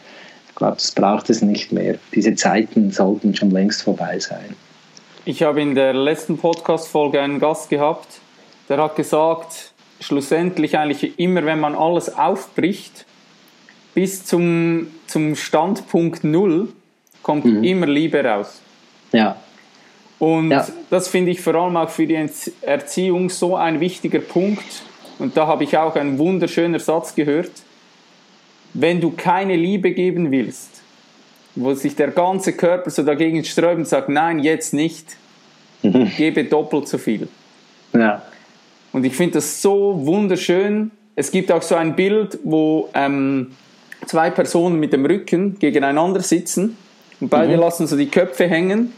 Ich glaube, das braucht es nicht mehr. Diese Zeiten sollten schon längst vorbei sein. Ich habe in der letzten Podcast-Folge einen Gast gehabt, der hat gesagt, schlussendlich eigentlich immer, wenn man alles aufbricht, bis zum, zum Standpunkt Null kommt mhm. immer Liebe raus. Ja. Und ja. das finde ich vor allem auch für die Erziehung so ein wichtiger Punkt. Und da habe ich auch einen wunderschönen Satz gehört. Wenn du keine Liebe geben willst, wo sich der ganze Körper so dagegen sträubt und sagt, nein, jetzt nicht, mhm. gebe doppelt so viel. Ja. Und ich finde das so wunderschön. Es gibt auch so ein Bild, wo ähm, zwei Personen mit dem Rücken gegeneinander sitzen und beide mhm. lassen so die Köpfe hängen.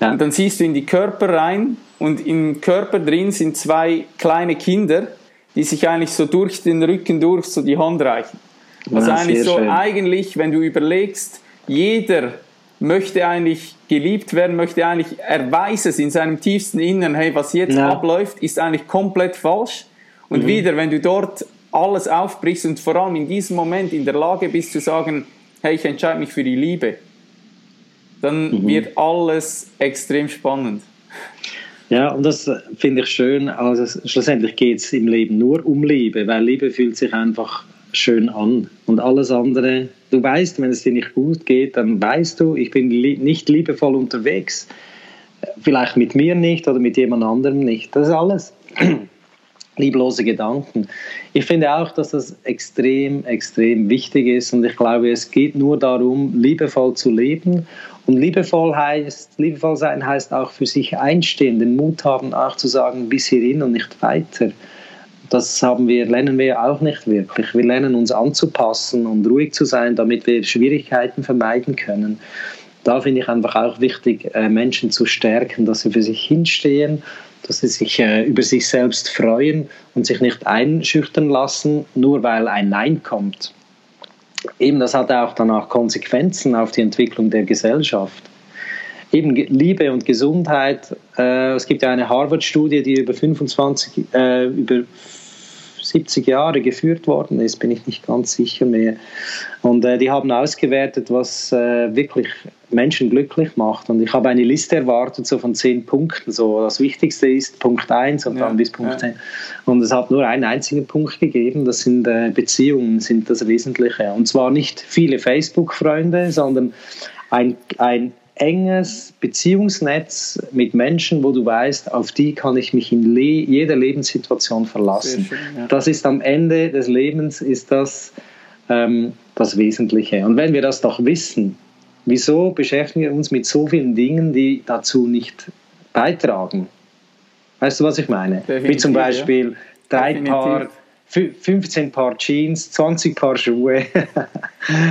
Ja. Und dann siehst du in die Körper rein und im Körper drin sind zwei kleine Kinder, die sich eigentlich so durch den Rücken durch so die Hand reichen. Also ja, eigentlich so schön. eigentlich, wenn du überlegst, jeder möchte eigentlich geliebt werden, möchte eigentlich, er weiß es in seinem tiefsten Innern, hey, was jetzt ja. abläuft, ist eigentlich komplett falsch. Und mhm. wieder, wenn du dort alles aufbrichst und vor allem in diesem Moment in der Lage bist zu sagen, hey, ich entscheide mich für die Liebe, dann mhm. wird alles extrem spannend. Ja, und das finde ich schön. Also schlussendlich geht es im Leben nur um Liebe, weil Liebe fühlt sich einfach schön an. Und alles andere, du weißt, wenn es dir nicht gut geht, dann weißt du, ich bin li nicht liebevoll unterwegs. Vielleicht mit mir nicht oder mit jemand anderem nicht. Das ist alles. Lieblose Gedanken. Ich finde auch, dass das extrem, extrem wichtig ist und ich glaube, es geht nur darum, liebevoll zu leben. Und liebevoll heißt, liebevoll sein heißt auch für sich einstehen, den Mut haben, auch zu sagen, bis hierhin und nicht weiter das haben wir, lernen wir auch nicht wirklich. Wir lernen uns anzupassen und ruhig zu sein, damit wir Schwierigkeiten vermeiden können. Da finde ich einfach auch wichtig, äh, Menschen zu stärken, dass sie für sich hinstehen, dass sie sich äh, über sich selbst freuen und sich nicht einschüchtern lassen, nur weil ein Nein kommt. Eben, das hat auch danach Konsequenzen auf die Entwicklung der Gesellschaft eben Liebe und Gesundheit. Äh, es gibt ja eine Harvard-Studie, die über 25, äh, über 70 Jahre geführt worden ist, bin ich nicht ganz sicher mehr. Und äh, die haben ausgewertet, was äh, wirklich Menschen glücklich macht. Und ich habe eine Liste erwartet, so von zehn Punkten. So das Wichtigste ist Punkt 1 und ja, dann bis Punkt ja. 10. Und es hat nur einen einzigen Punkt gegeben, das sind äh, Beziehungen, sind das Wesentliche. Und zwar nicht viele Facebook-Freunde, sondern ein, ein enges Beziehungsnetz mit Menschen, wo du weißt, auf die kann ich mich in le jeder Lebenssituation verlassen. Schön, ja. Das ist am Ende des Lebens ist das ähm, das Wesentliche. Und wenn wir das doch wissen, wieso beschäftigen wir uns mit so vielen Dingen, die dazu nicht beitragen? Weißt du, was ich meine? Definitiv, Wie zum Beispiel ja. drei Definitiv. Paar 15 Paar Jeans, 20 Paar Schuhe.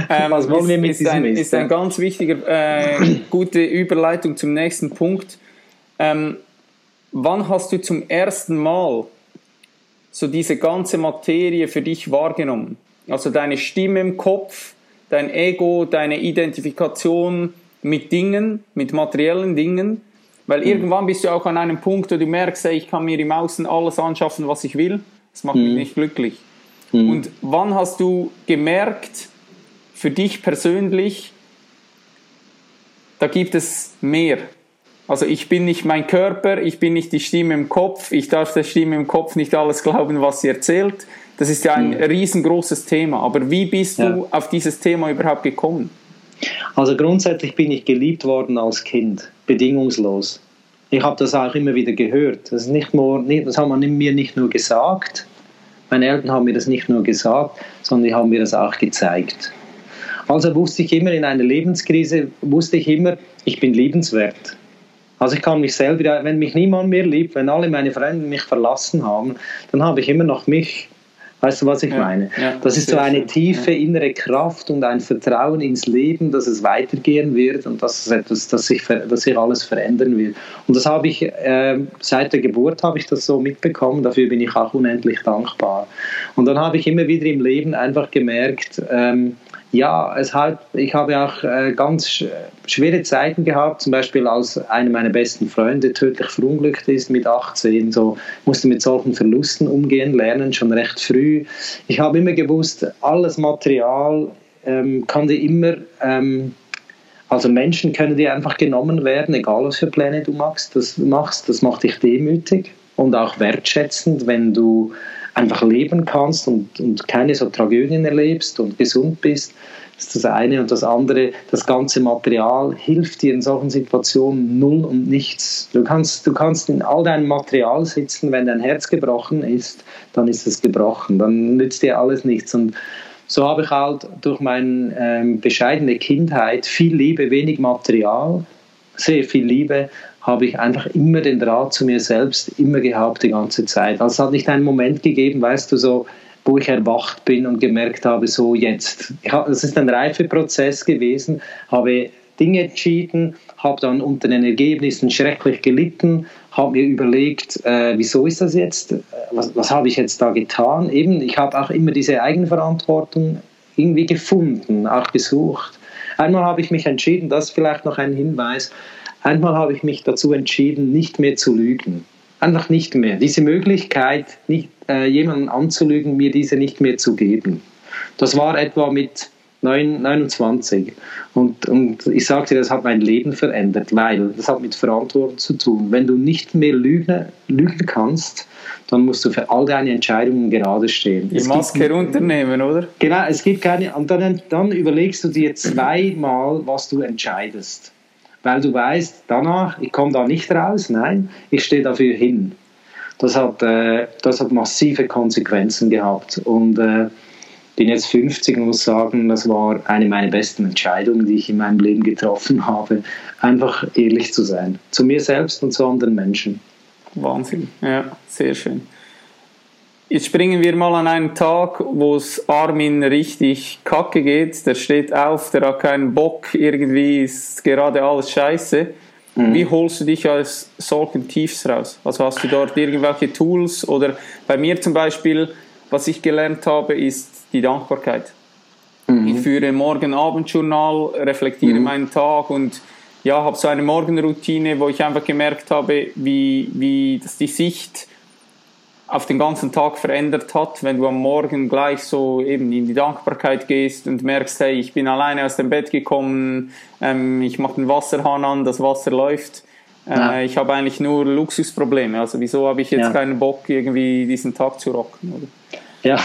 ähm, Was wollen wir mit ist diesem ein, Ist ein ganz wichtiger, äh, gute Überleitung zum nächsten Punkt. Ähm, wann hast du zum ersten Mal so diese ganze Materie für dich wahrgenommen? Also deine Stimme im Kopf, dein Ego, deine Identifikation mit Dingen, mit materiellen Dingen. Weil mhm. irgendwann bist du auch an einem Punkt, wo du merkst, ey, ich kann mir im Außen alles anschaffen, was ich will das macht mich mhm. nicht glücklich. Mhm. Und wann hast du gemerkt, für dich persönlich, da gibt es mehr? Also ich bin nicht mein Körper, ich bin nicht die Stimme im Kopf, ich darf der Stimme im Kopf nicht alles glauben, was sie erzählt. Das ist ja ein mhm. riesengroßes Thema. Aber wie bist ja. du auf dieses Thema überhaupt gekommen? Also grundsätzlich bin ich geliebt worden als Kind, bedingungslos ich habe das auch immer wieder gehört. Das, ist nicht nur, das haben man mir nicht nur gesagt, meine Eltern haben mir das nicht nur gesagt, sondern die haben mir das auch gezeigt. Also wusste ich immer in einer Lebenskrise, wusste ich immer, ich bin liebenswert. Also ich kann mich selber, wenn mich niemand mehr liebt, wenn alle meine Freunde mich verlassen haben, dann habe ich immer noch mich Weißt du, was ich ja, meine? Ja, das ist so eine schön. tiefe ja. innere Kraft und ein Vertrauen ins Leben, dass es weitergehen wird und dass, es etwas, dass, sich, dass sich alles verändern wird. Und das habe ich, äh, seit der Geburt habe ich das so mitbekommen, dafür bin ich auch unendlich dankbar. Und dann habe ich immer wieder im Leben einfach gemerkt, ähm, ja, es halt, ich habe auch äh, ganz schwere Zeiten gehabt, zum Beispiel als einer meiner besten Freunde tödlich verunglückt ist mit 18, so musste mit solchen Verlusten umgehen lernen, schon recht früh. Ich habe immer gewusst, alles Material ähm, kann dir immer, ähm, also Menschen können dir einfach genommen werden, egal was für Pläne du machst, das machst, das macht dich demütig und auch wertschätzend, wenn du einfach leben kannst und, und keine so Tragödien erlebst und gesund bist. Das ist das eine. Und das andere, das ganze Material hilft dir in solchen Situationen null und nichts. Du kannst, du kannst in all deinem Material sitzen, wenn dein Herz gebrochen ist, dann ist es gebrochen. Dann nützt dir alles nichts. Und so habe ich halt durch meine ähm, bescheidene Kindheit viel Liebe, wenig Material, sehr viel Liebe habe ich einfach immer den Draht zu mir selbst immer gehabt die ganze Zeit. Also es hat nicht einen Moment gegeben, weißt du, so, wo ich erwacht bin und gemerkt habe, so jetzt. Es ist ein Reifeprozess gewesen, habe Dinge entschieden, habe dann unter den Ergebnissen schrecklich gelitten, habe mir überlegt, äh, wieso ist das jetzt, was, was habe ich jetzt da getan? Eben, ich habe auch immer diese Eigenverantwortung irgendwie gefunden, auch gesucht. Einmal habe ich mich entschieden, das ist vielleicht noch ein Hinweis, Einmal habe ich mich dazu entschieden, nicht mehr zu lügen. Einfach nicht mehr. Diese Möglichkeit, nicht, äh, jemanden anzulügen, mir diese nicht mehr zu geben. Das war etwa mit 9, 29. Und, und ich sagte, das hat mein Leben verändert, weil das hat mit Verantwortung zu tun. Wenn du nicht mehr lügen, lügen kannst, dann musst du für all deine Entscheidungen gerade stehen. Die Maske gibt, runternehmen, oder? Genau, es gibt keine. Und dann, dann überlegst du dir zweimal, was du entscheidest weil du weißt, danach, ich komme da nicht raus, nein, ich stehe dafür hin. Das hat, äh, das hat massive Konsequenzen gehabt und äh, bin jetzt 50 und muss sagen, das war eine meiner besten Entscheidungen, die ich in meinem Leben getroffen habe, einfach ehrlich zu sein, zu mir selbst und zu anderen Menschen. Wahnsinn, ja, sehr schön. Jetzt springen wir mal an einen Tag, wo es Armin richtig kacke geht. Der steht auf, der hat keinen Bock, irgendwie ist gerade alles scheiße. Mhm. Wie holst du dich aus solchen Tiefs raus? Also hast du dort irgendwelche Tools oder bei mir zum Beispiel, was ich gelernt habe, ist die Dankbarkeit. Mhm. Ich führe Morgen-Abend-Journal, reflektiere mhm. meinen Tag und ja, habe so eine Morgenroutine, wo ich einfach gemerkt habe, wie, wie dass die Sicht auf den ganzen Tag verändert hat, wenn du am Morgen gleich so eben in die Dankbarkeit gehst und merkst, hey, ich bin alleine aus dem Bett gekommen, ähm, ich mache den Wasserhahn an, das Wasser läuft. Äh, ja. Ich habe eigentlich nur Luxusprobleme. Also wieso habe ich jetzt ja. keinen Bock, irgendwie diesen Tag zu rocken? Oder? Ja,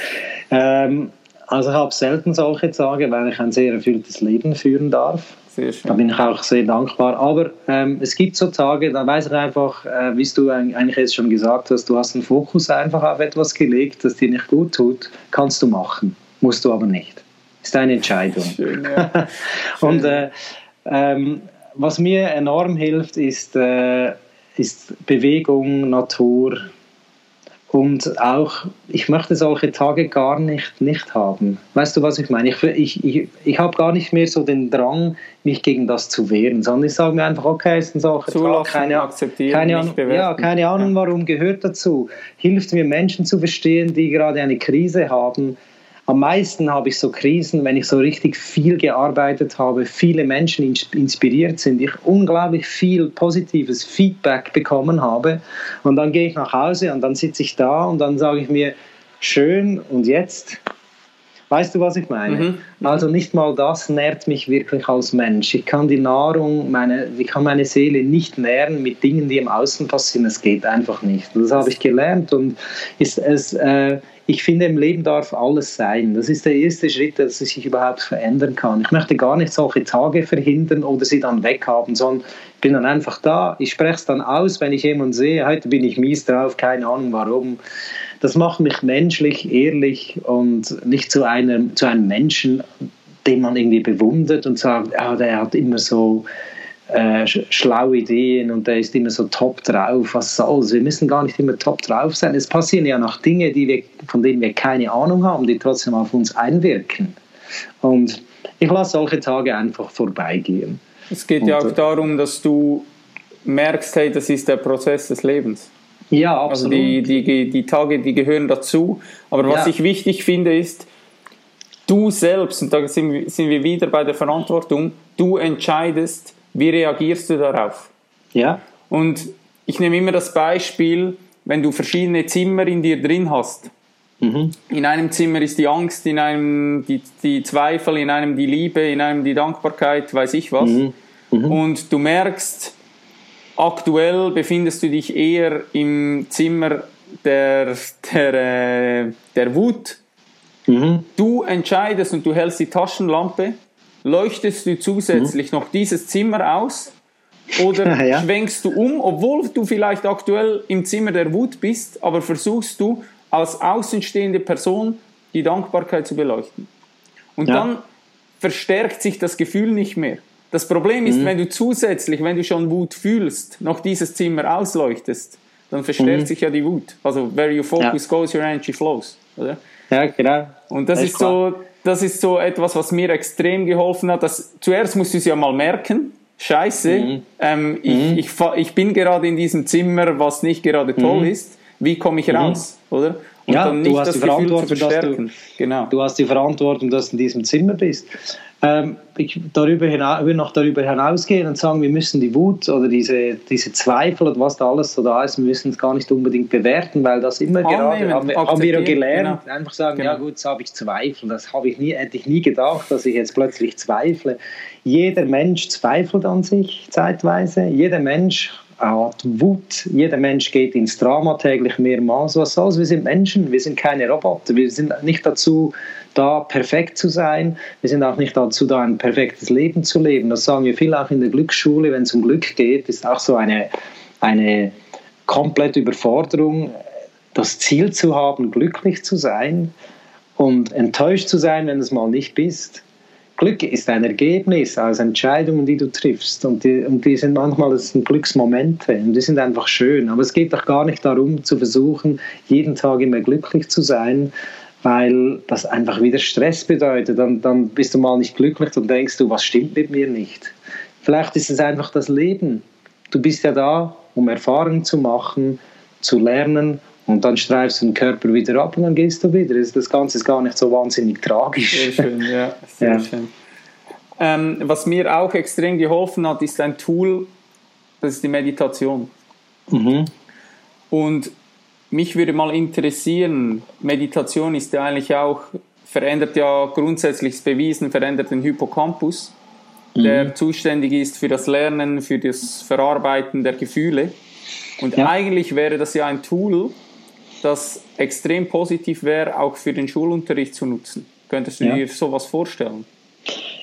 ähm, also ich habe selten solche Tage, weil ich ein sehr erfülltes Leben führen darf. Da bin ich auch sehr dankbar. Aber ähm, es gibt so Tage, da weiß ich einfach, äh, wie du eigentlich jetzt schon gesagt hast, du hast den Fokus einfach auf etwas gelegt, das dir nicht gut tut. Kannst du machen, musst du aber nicht. Ist deine Entscheidung. Schön, ja. Und äh, ähm, was mir enorm hilft, ist, äh, ist Bewegung, Natur, und auch, ich möchte solche Tage gar nicht, nicht haben. Weißt du, was ich meine? Ich, ich, ich, ich habe gar nicht mehr so den Drang, mich gegen das zu wehren, sondern ich sage mir einfach, okay, ist ein solcher Tag, keine, akzeptieren, keine, Ahnung, ja, keine Ahnung, warum gehört dazu. Hilft mir, Menschen zu verstehen, die gerade eine Krise haben, am meisten habe ich so Krisen, wenn ich so richtig viel gearbeitet habe, viele Menschen inspiriert sind, ich unglaublich viel positives Feedback bekommen habe. Und dann gehe ich nach Hause und dann sitze ich da und dann sage ich mir, schön und jetzt? Weißt du, was ich meine? Mhm. mhm. Also nicht mal das nährt mich wirklich als Mensch. Ich kann die Nahrung, meine, ich kann meine Seele nicht nähren mit Dingen, die im Außen passieren. Es geht einfach nicht. Das habe ich gelernt und ist es äh, ich finde, im Leben darf alles sein. Das ist der erste Schritt, dass es sich überhaupt verändern kann. Ich möchte gar nicht solche Tage verhindern oder sie dann weghaben, sondern ich bin dann einfach da. Ich spreche es dann aus, wenn ich jemanden sehe, heute bin ich mies drauf, keine Ahnung warum. Das macht mich menschlich, ehrlich und nicht zu einem, zu einem Menschen, den man irgendwie bewundert und sagt, ah, der hat immer so äh, schlaue Ideen und der ist immer so top drauf. Was soll's? Wir müssen gar nicht immer top drauf sein. Es passieren ja noch Dinge, die wir, von denen wir keine Ahnung haben, die trotzdem auf uns einwirken. Und ich lasse solche Tage einfach vorbeigehen. Es geht und, ja auch äh, darum, dass du merkst, hey, das ist der Prozess des Lebens. Ja, absolut. Also die, die, die Tage, die gehören dazu. Aber was ja. ich wichtig finde, ist, du selbst, und da sind wir wieder bei der Verantwortung, du entscheidest, wie reagierst du darauf? Ja. Und ich nehme immer das Beispiel, wenn du verschiedene Zimmer in dir drin hast. Mhm. In einem Zimmer ist die Angst, in einem die, die, Zweifel, in einem die Liebe, in einem die Dankbarkeit, weiß ich was. Mhm. Mhm. Und du merkst, aktuell befindest du dich eher im Zimmer der, der, äh, der Wut. Mhm. Du entscheidest und du hältst die Taschenlampe leuchtest du zusätzlich mhm. noch dieses Zimmer aus oder ja. schwenkst du um, obwohl du vielleicht aktuell im Zimmer der Wut bist, aber versuchst du als außenstehende Person die Dankbarkeit zu beleuchten. Und ja. dann verstärkt sich das Gefühl nicht mehr. Das Problem ist, mhm. wenn du zusätzlich, wenn du schon Wut fühlst, noch dieses Zimmer ausleuchtest, dann verstärkt mhm. sich ja die Wut. Also, where your focus ja. goes, your energy flows. Oder? Ja, genau. Und das, das ist, ist so das ist so etwas, was mir extrem geholfen hat. Dass, zuerst musst du es ja mal merken. Scheiße, mhm. Ähm, ich, mhm. ich, ich, bin gerade in diesem Zimmer, was nicht gerade toll mhm. ist. Wie komme ich mhm. raus, oder? Und ja, dann nicht du hast das die Verantwortung, dass du, genau. du hast die Verantwortung, dass du in diesem Zimmer bist ähm, ich darüber hinaus, will noch darüber hinausgehen und sagen, wir müssen die Wut oder diese, diese Zweifel oder was da alles so da ist, wir müssen es gar nicht unbedingt bewerten, weil das immer Annehmen, gerade, haben wir, haben wir ja gelernt, genau. einfach sagen, genau. ja gut, jetzt habe ich Zweifel, das habe ich nie, hätte ich nie gedacht, dass ich jetzt plötzlich zweifle. Jeder Mensch zweifelt an sich zeitweise, jeder Mensch hat Wut. Jeder Mensch geht ins Drama täglich mehrmals. Was soll's? Wir sind Menschen, wir sind keine Roboter. Wir sind nicht dazu da, perfekt zu sein. Wir sind auch nicht dazu da, ein perfektes Leben zu leben. Das sagen wir viel auch in der Glücksschule, wenn es um Glück geht, ist auch so eine, eine komplette Überforderung, das Ziel zu haben, glücklich zu sein und enttäuscht zu sein, wenn es mal nicht bist. Glück ist ein Ergebnis aus Entscheidungen, die du triffst. Und die, und die sind manchmal das sind Glücksmomente und die sind einfach schön. Aber es geht doch gar nicht darum, zu versuchen, jeden Tag immer glücklich zu sein, weil das einfach wieder Stress bedeutet. Dann, dann bist du mal nicht glücklich und denkst du, was stimmt mit mir nicht. Vielleicht ist es einfach das Leben. Du bist ja da, um Erfahrungen zu machen, zu lernen und dann streifst du den Körper wieder ab und dann gehst du wieder. Das Ganze ist gar nicht so wahnsinnig tragisch. Sehr schön, ja. Sehr ja. schön. Ähm, was mir auch extrem geholfen hat, ist ein Tool, das ist die Meditation. Mhm. Und mich würde mal interessieren, Meditation ist ja eigentlich auch, verändert ja grundsätzlich bewiesen, verändert den Hippocampus, mhm. der zuständig ist für das Lernen, für das Verarbeiten der Gefühle. Und ja. eigentlich wäre das ja ein Tool, das extrem positiv wäre, auch für den Schulunterricht zu nutzen. Könntest du ja. dir sowas vorstellen?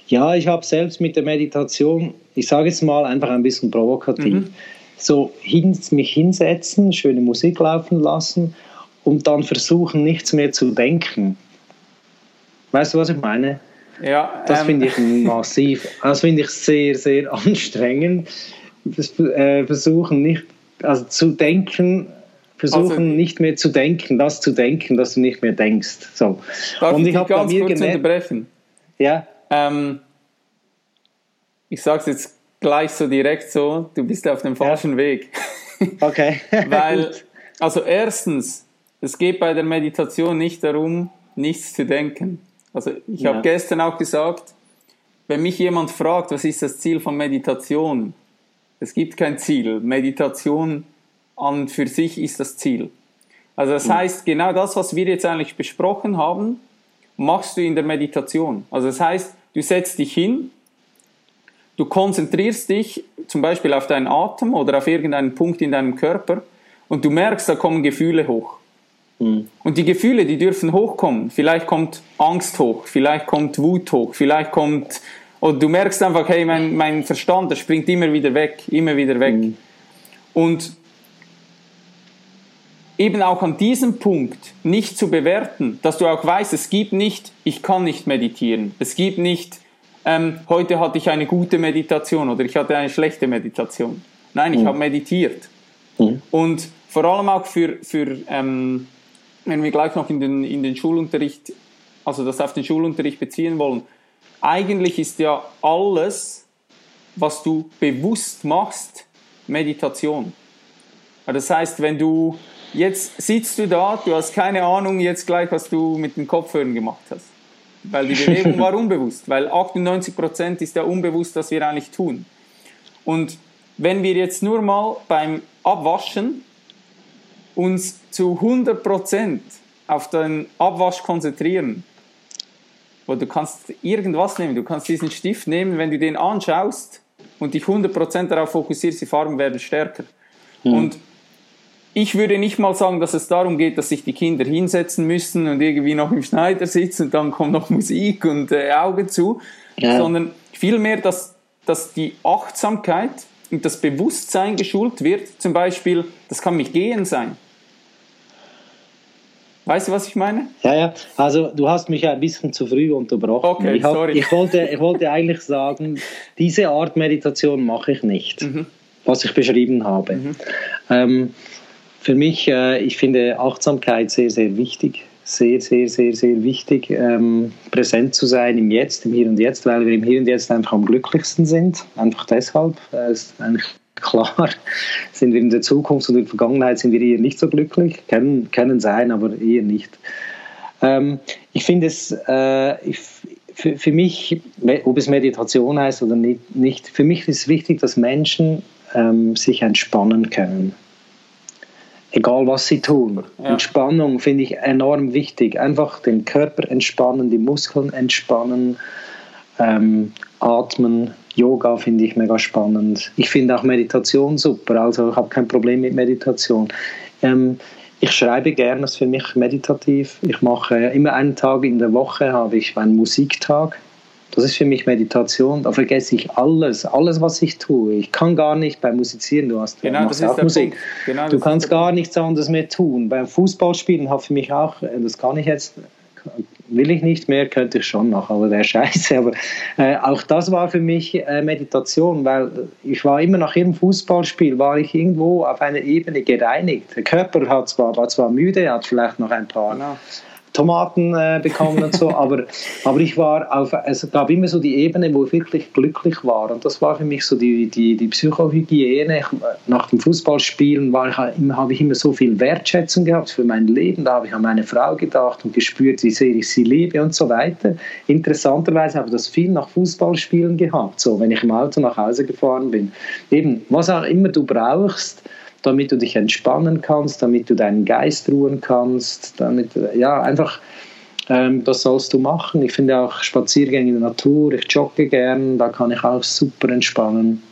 Ja, ich habe selbst mit der Meditation, ich sage jetzt mal einfach ein bisschen provokativ, mhm so hin, mich hinsetzen, schöne Musik laufen lassen und dann versuchen, nichts mehr zu denken. Weißt du, was ich meine? Ja. Das ähm, finde ich massiv. Das finde ich sehr, sehr anstrengend. Äh, versuchen nicht, also zu denken, versuchen also, nicht mehr zu denken, das zu denken, dass du nicht mehr denkst. So. Darf und ich, ich habe bei mir unterbrechen? Ja. Ähm, ich sage es jetzt gleich so direkt so, du bist auf dem falschen ja. Weg. Okay. Weil, also erstens, es geht bei der Meditation nicht darum, nichts zu denken. Also ich ja. habe gestern auch gesagt, wenn mich jemand fragt, was ist das Ziel von Meditation? Es gibt kein Ziel. Meditation an für sich ist das Ziel. Also das mhm. heißt, genau das, was wir jetzt eigentlich besprochen haben, machst du in der Meditation. Also das heißt, du setzt dich hin, Du konzentrierst dich zum Beispiel auf deinen Atem oder auf irgendeinen Punkt in deinem Körper und du merkst, da kommen Gefühle hoch. Mhm. Und die Gefühle, die dürfen hochkommen. Vielleicht kommt Angst hoch, vielleicht kommt Wut hoch, vielleicht kommt, oder du merkst einfach, hey, mein, mein Verstand, der springt immer wieder weg, immer wieder weg. Mhm. Und eben auch an diesem Punkt nicht zu bewerten, dass du auch weißt, es gibt nicht, ich kann nicht meditieren, es gibt nicht, ähm, heute hatte ich eine gute Meditation oder ich hatte eine schlechte Meditation. Nein, ich mhm. habe meditiert. Mhm. Und vor allem auch für, für ähm, wenn wir gleich noch in den, in den Schulunterricht, also das auf den Schulunterricht beziehen wollen, eigentlich ist ja alles, was du bewusst machst, Meditation. Das heißt, wenn du jetzt sitzt du da, du hast keine Ahnung jetzt gleich, was du mit den Kopfhörern gemacht hast. Weil die Bewegung war unbewusst, weil 98% ist ja unbewusst, was wir eigentlich tun. Und wenn wir jetzt nur mal beim Abwaschen uns zu 100% auf den Abwasch konzentrieren, wo du kannst irgendwas nehmen, du kannst diesen Stift nehmen, wenn du den anschaust und dich 100% darauf fokussierst, die Farben werden stärker. Mhm. Und ich würde nicht mal sagen, dass es darum geht, dass sich die Kinder hinsetzen müssen und irgendwie noch im Schneider sitzen und dann kommt noch Musik und äh, Augen zu, ja. sondern vielmehr, dass, dass die Achtsamkeit und das Bewusstsein geschult wird. Zum Beispiel, das kann mich gehen sein. Weißt du, was ich meine? Ja, ja. Also du hast mich ein bisschen zu früh unterbrochen. Okay, ich, hab, sorry. Ich wollte, ich wollte eigentlich sagen, diese Art Meditation mache ich nicht, mhm. was ich beschrieben habe. Mhm. Ähm, für mich, äh, ich finde Achtsamkeit sehr, sehr wichtig. Sehr, sehr, sehr, sehr wichtig, ähm, präsent zu sein im Jetzt, im Hier und Jetzt, weil wir im Hier und Jetzt einfach am glücklichsten sind. Einfach deshalb. Äh, ist eigentlich klar, sind wir in der Zukunft und in der Vergangenheit sind wir eher nicht so glücklich. Können, können sein, aber eher nicht. Ähm, ich finde es, äh, ich, für, für mich, ob es Meditation heißt oder nicht, nicht für mich ist es wichtig, dass Menschen ähm, sich entspannen können egal was sie tun. Ja. Entspannung finde ich enorm wichtig. Einfach den Körper entspannen, die Muskeln entspannen, ähm, atmen. Yoga finde ich mega spannend. Ich finde auch Meditation super, also ich habe kein Problem mit Meditation. Ähm, ich schreibe gerne, das ist für mich meditativ. Ich mache immer einen Tag in der Woche habe ich einen Musiktag das ist für mich Meditation. Da vergesse ich alles, alles, was ich tue. Ich kann gar nicht beim Musizieren, du hast genau, das ist auch Musik. Genau, du kannst gar nichts anderes mehr tun. Beim Fußballspielen hat für mich auch, das kann ich jetzt, will ich nicht mehr, könnte ich schon noch, aber wäre scheiße. Aber äh, auch das war für mich äh, Meditation, weil ich war immer nach jedem Fußballspiel, war ich irgendwo auf einer Ebene gereinigt. Der Körper hat zwar, war zwar müde, hat vielleicht noch ein paar. Genau Tomaten äh, bekommen und so, aber, aber ich war auf, es gab immer so die Ebene, wo ich wirklich glücklich war und das war für mich so die, die, die Psychohygiene. nach dem Fußballspielen war ich, habe ich immer so viel Wertschätzung gehabt für mein Leben, da habe ich an meine Frau gedacht und gespürt, wie sehr ich sie liebe und so weiter. Interessanterweise habe ich das viel nach Fußballspielen gehabt, so wenn ich im Auto nach Hause gefahren bin. Eben, was auch immer du brauchst, damit du dich entspannen kannst, damit du deinen Geist ruhen kannst, damit, ja, einfach, ähm, das sollst du machen. Ich finde auch Spaziergänge in der Natur, ich jogge gern, da kann ich auch super entspannen.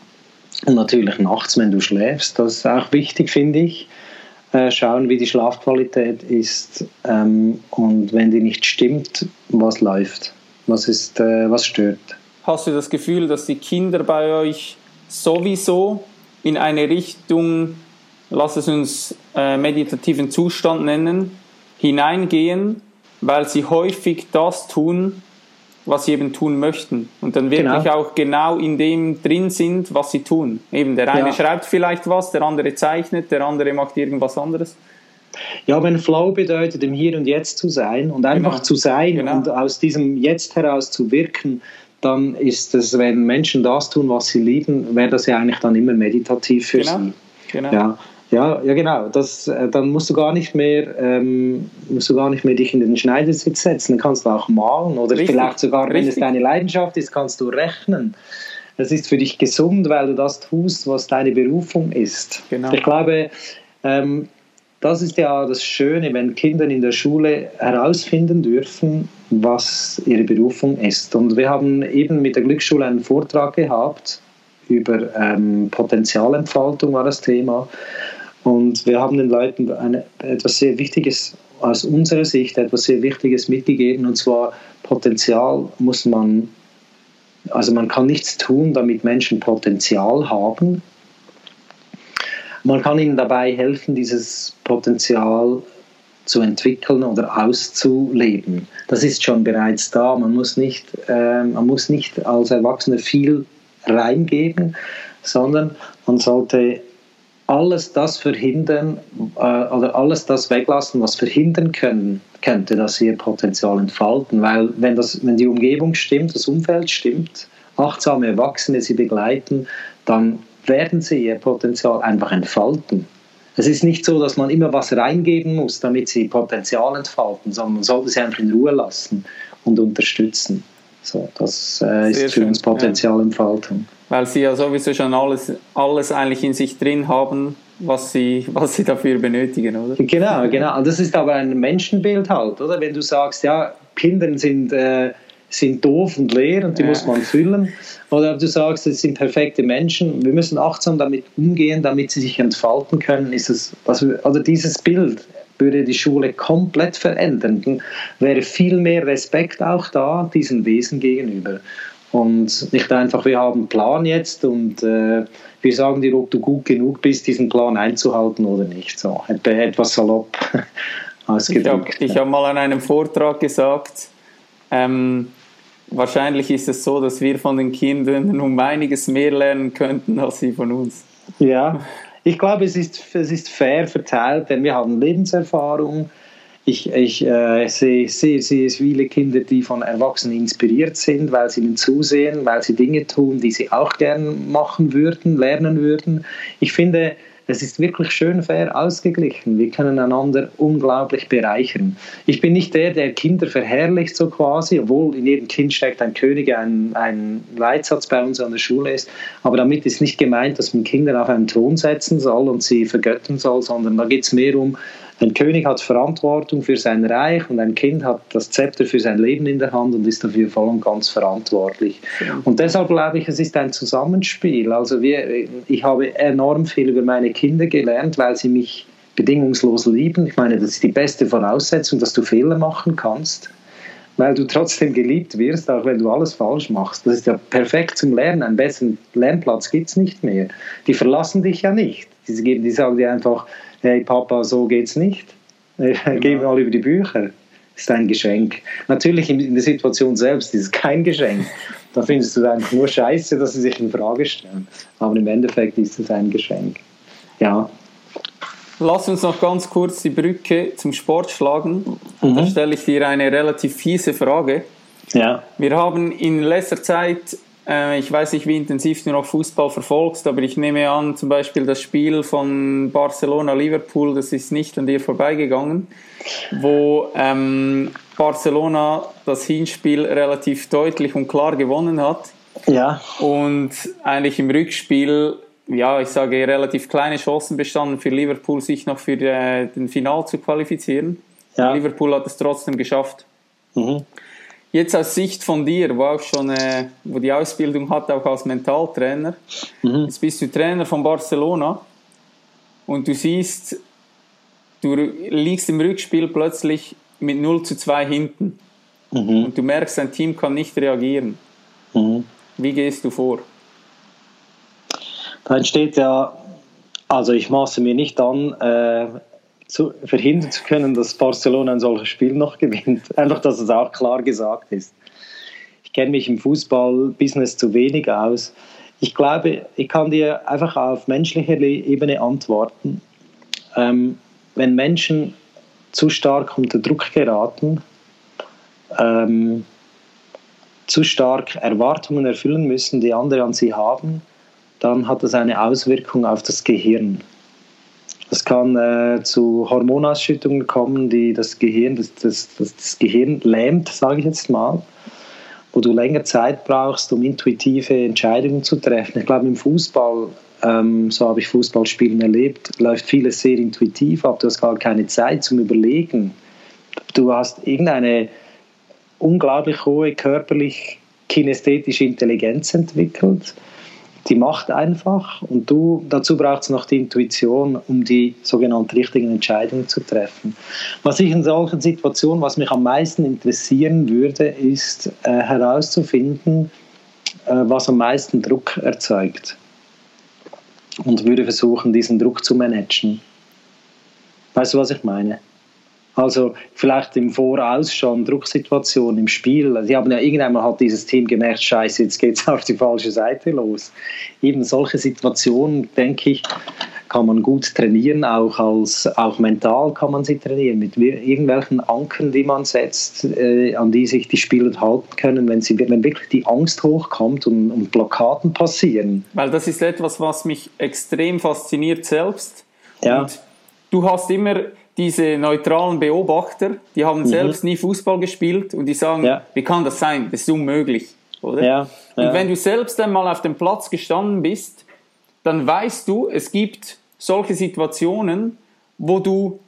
Und natürlich nachts, wenn du schläfst, das ist auch wichtig, finde ich. Äh, schauen, wie die Schlafqualität ist ähm, und wenn die nicht stimmt, was läuft, was, ist, äh, was stört. Hast du das Gefühl, dass die Kinder bei euch sowieso in eine Richtung lass es uns äh, meditativen Zustand nennen, hineingehen, weil sie häufig das tun, was sie eben tun möchten und dann wirklich genau. auch genau in dem drin sind, was sie tun. Eben der eine ja. schreibt vielleicht was, der andere zeichnet, der andere macht irgendwas anderes. Ja, wenn Flow bedeutet, im Hier und Jetzt zu sein und einfach genau. zu sein genau. und aus diesem Jetzt heraus zu wirken, dann ist es, wenn Menschen das tun, was sie lieben, wäre das ja eigentlich dann immer meditativ für genau. sie. Genau. Ja. Ja, ja genau. Das, äh, dann musst du gar nicht mehr, ähm, musst du gar nicht mehr dich in den Schneidersitz setzen. Dann kannst du auch malen oder richtig, vielleicht sogar, wenn es deine Leidenschaft ist, kannst du rechnen. Das ist für dich gesund, weil du das tust, was deine Berufung ist. Genau. Ich glaube, ähm, das ist ja das Schöne, wenn Kinder in der Schule herausfinden dürfen, was ihre Berufung ist. Und wir haben eben mit der Glücksschule einen Vortrag gehabt über ähm, Potenzialentfaltung war das Thema. Und wir haben den Leuten eine, etwas sehr Wichtiges aus unserer Sicht, etwas sehr Wichtiges mitgegeben, und zwar Potenzial muss man, also man kann nichts tun, damit Menschen Potenzial haben. Man kann ihnen dabei helfen, dieses Potenzial zu entwickeln oder auszuleben. Das ist schon bereits da. Man muss nicht, äh, man muss nicht als Erwachsener viel reingeben, sondern man sollte alles das verhindern äh, oder alles das weglassen, was verhindern können, könnte, dass sie ihr Potenzial entfalten. Weil wenn, das, wenn die Umgebung stimmt, das Umfeld stimmt, achtsame Erwachsene sie begleiten, dann werden sie ihr Potenzial einfach entfalten. Es ist nicht so, dass man immer was reingeben muss, damit sie Potenzial entfalten, sondern man sollte sie einfach in Ruhe lassen und unterstützen. So, das äh, ist für uns Potenzialentfaltung. Ja weil sie ja sowieso schon alles, alles eigentlich in sich drin haben, was sie, was sie dafür benötigen, oder? Genau, genau. Und das ist aber ein Menschenbild halt, oder? Wenn du sagst, ja, Kinder sind, äh, sind doof und leer und die ja. muss man füllen. Oder du sagst, es sind perfekte Menschen, wir müssen achtsam damit umgehen, damit sie sich entfalten können. Ist es, also, oder dieses Bild würde die Schule komplett verändern. Dann wäre viel mehr Respekt auch da, diesen Wesen gegenüber. Und nicht einfach, wir haben einen Plan jetzt und äh, wir sagen dir, ob du gut genug bist, diesen Plan einzuhalten oder nicht. So, etwas salopp ausgedrückt. Ich habe hab mal an einem Vortrag gesagt, ähm, wahrscheinlich ist es so, dass wir von den Kindern um einiges mehr lernen könnten als sie von uns. Ja, ich glaube, es ist, es ist fair verteilt, denn wir haben Lebenserfahrung, ich, ich äh, sehe sehr, sehr viele Kinder, die von Erwachsenen inspiriert sind, weil sie ihnen zusehen, weil sie Dinge tun, die sie auch gern machen würden, lernen würden. Ich finde, es ist wirklich schön fair ausgeglichen. Wir können einander unglaublich bereichern. Ich bin nicht der, der Kinder verherrlicht, so quasi, obwohl in jedem Kind steckt ein König, ein, ein Leitsatz bei uns an der Schule ist. Aber damit ist nicht gemeint, dass man Kinder auf einen Thron setzen soll und sie vergöttern soll, sondern da geht es mehr um, ein König hat Verantwortung für sein Reich und ein Kind hat das Zepter für sein Leben in der Hand und ist dafür voll und ganz verantwortlich. Und deshalb glaube ich, es ist ein Zusammenspiel. Also wir, ich habe enorm viel über meine Kinder gelernt, weil sie mich bedingungslos lieben. Ich meine, das ist die beste Voraussetzung, dass du Fehler machen kannst weil du trotzdem geliebt wirst, auch wenn du alles falsch machst. Das ist ja perfekt zum Lernen. Einen besseren Lernplatz gibt es nicht mehr. Die verlassen dich ja nicht. Die, die sagen dir einfach, hey Papa, so geht's nicht. Genau. Geh mal über die Bücher. Das ist ein Geschenk. Natürlich in der Situation selbst ist es kein Geschenk. Da findest du einfach nur scheiße, dass sie sich in Frage stellen. Aber im Endeffekt ist es ein Geschenk. Ja. Lass uns noch ganz kurz die Brücke zum Sport schlagen. Mhm. Da stelle ich dir eine relativ fiese Frage. Ja. Wir haben in letzter Zeit ich weiß nicht, wie intensiv du noch Fußball verfolgst, aber ich nehme an, zum Beispiel das Spiel von Barcelona-Liverpool, das ist nicht an dir vorbeigegangen, wo ähm, Barcelona das Hinspiel relativ deutlich und klar gewonnen hat. Ja. Und eigentlich im Rückspiel, ja, ich sage, relativ kleine Chancen bestanden für Liverpool, sich noch für äh, den Final zu qualifizieren. Ja. Liverpool hat es trotzdem geschafft. Mhm. Jetzt aus Sicht von dir, wo auch schon äh, wo die Ausbildung hat, auch als Mentaltrainer, mhm. jetzt bist du Trainer von Barcelona und du siehst, du liegst im Rückspiel plötzlich mit 0 zu 2 hinten mhm. und du merkst, dein Team kann nicht reagieren. Mhm. Wie gehst du vor? Da entsteht ja, also ich maße mir nicht an, äh, zu, verhindern zu können, dass Barcelona ein solches Spiel noch gewinnt. Einfach, dass es auch klar gesagt ist. Ich kenne mich im Fußballbusiness zu wenig aus. Ich glaube, ich kann dir einfach auf menschlicher Ebene antworten. Ähm, wenn Menschen zu stark unter Druck geraten, ähm, zu stark Erwartungen erfüllen müssen, die andere an sie haben, dann hat das eine Auswirkung auf das Gehirn. Es kann äh, zu Hormonausschüttungen kommen, die das Gehirn, das, das, das, das Gehirn lähmt, sage ich jetzt mal, wo du länger Zeit brauchst, um intuitive Entscheidungen zu treffen. Ich glaube, im Fußball, ähm, so habe ich Fußballspielen erlebt, läuft vieles sehr intuitiv ab. Du hast gar keine Zeit zum Überlegen. Du hast irgendeine unglaublich hohe körperlich kinästhetische Intelligenz entwickelt die macht einfach und du, dazu braucht es noch die Intuition, um die sogenannten richtigen Entscheidungen zu treffen. Was ich in solchen Situationen, was mich am meisten interessieren würde, ist äh, herauszufinden, äh, was am meisten Druck erzeugt und würde versuchen, diesen Druck zu managen. Weißt du, was ich meine? Also vielleicht im Voraus schon Drucksituation im Spiel. Sie haben ja irgendwann hat dieses Team gemerkt, scheiße, jetzt geht es auf die falsche Seite los. Eben solche Situationen, denke ich, kann man gut trainieren, auch, als, auch mental kann man sie trainieren, mit irgendwelchen Ankern, die man setzt, äh, an die sich die Spieler halten können, wenn, sie, wenn wirklich die Angst hochkommt und, und Blockaden passieren. Weil das ist etwas, was mich extrem fasziniert selbst. Ja. Und du hast immer diese neutralen Beobachter, die haben mhm. selbst nie Fußball gespielt und die sagen, ja. wie kann das sein? Das ist unmöglich, oder? Ja. Und wenn du selbst einmal auf dem Platz gestanden bist, dann weißt du, es gibt solche Situationen, wo du,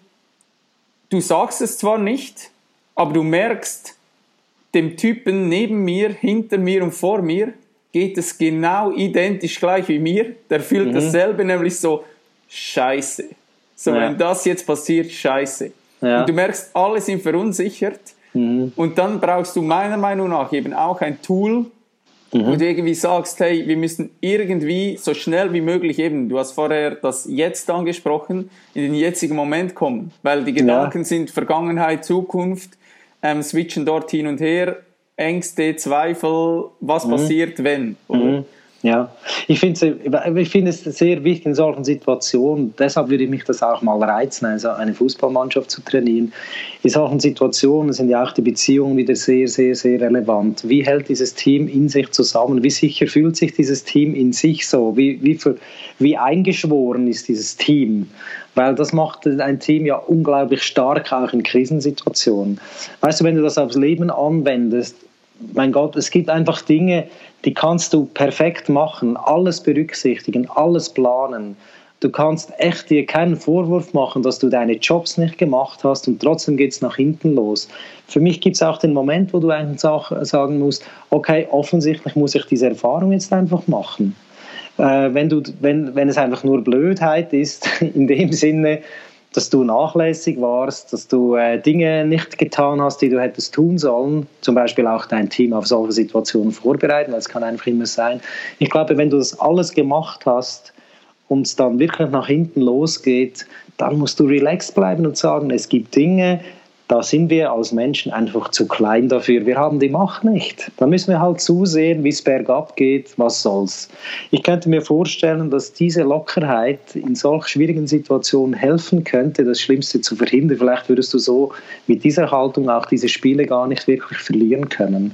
du sagst es zwar nicht, aber du merkst, dem Typen neben mir, hinter mir und vor mir geht es genau identisch gleich wie mir. Der fühlt mhm. dasselbe, nämlich so, scheiße. So, ja. wenn das jetzt passiert, scheiße. Ja. Und du merkst, alle sind verunsichert. Mhm. Und dann brauchst du meiner Meinung nach eben auch ein Tool, mhm. wo du irgendwie sagst, hey, wir müssen irgendwie so schnell wie möglich eben, du hast vorher das Jetzt angesprochen, in den jetzigen Moment kommen. Weil die Gedanken ja. sind Vergangenheit, Zukunft, ähm, switchen dort hin und her, Ängste, Zweifel, was mhm. passiert, wenn. Oder? Ja, ich finde ich find es sehr wichtig in solchen Situationen, deshalb würde ich mich das auch mal reizen, also eine Fußballmannschaft zu trainieren. In solchen Situationen sind ja auch die Beziehungen wieder sehr, sehr, sehr relevant. Wie hält dieses Team in sich zusammen? Wie sicher fühlt sich dieses Team in sich so? Wie, wie, für, wie eingeschworen ist dieses Team? Weil das macht ein Team ja unglaublich stark, auch in Krisensituationen. Weißt du, wenn du das aufs Leben anwendest, mein Gott, es gibt einfach Dinge, die kannst du perfekt machen, alles berücksichtigen, alles planen. Du kannst echt dir keinen Vorwurf machen, dass du deine Jobs nicht gemacht hast und trotzdem geht es nach hinten los. Für mich gibt es auch den Moment, wo du eigentlich sagen musst, okay, offensichtlich muss ich diese Erfahrung jetzt einfach machen. Äh, wenn, du, wenn, wenn es einfach nur Blödheit ist, in dem Sinne, dass du nachlässig warst, dass du äh, Dinge nicht getan hast, die du hättest tun sollen, zum Beispiel auch dein Team auf solche Situationen vorbereiten, weil es kann einfach immer sein. Ich glaube, wenn du das alles gemacht hast und es dann wirklich nach hinten losgeht, dann musst du relaxed bleiben und sagen, es gibt Dinge, da sind wir als Menschen einfach zu klein dafür. Wir haben die Macht nicht. Da müssen wir halt zusehen, wie es bergab geht, was soll's. Ich könnte mir vorstellen, dass diese Lockerheit in solch schwierigen Situationen helfen könnte, das Schlimmste zu verhindern. Vielleicht würdest du so mit dieser Haltung auch diese Spiele gar nicht wirklich verlieren können.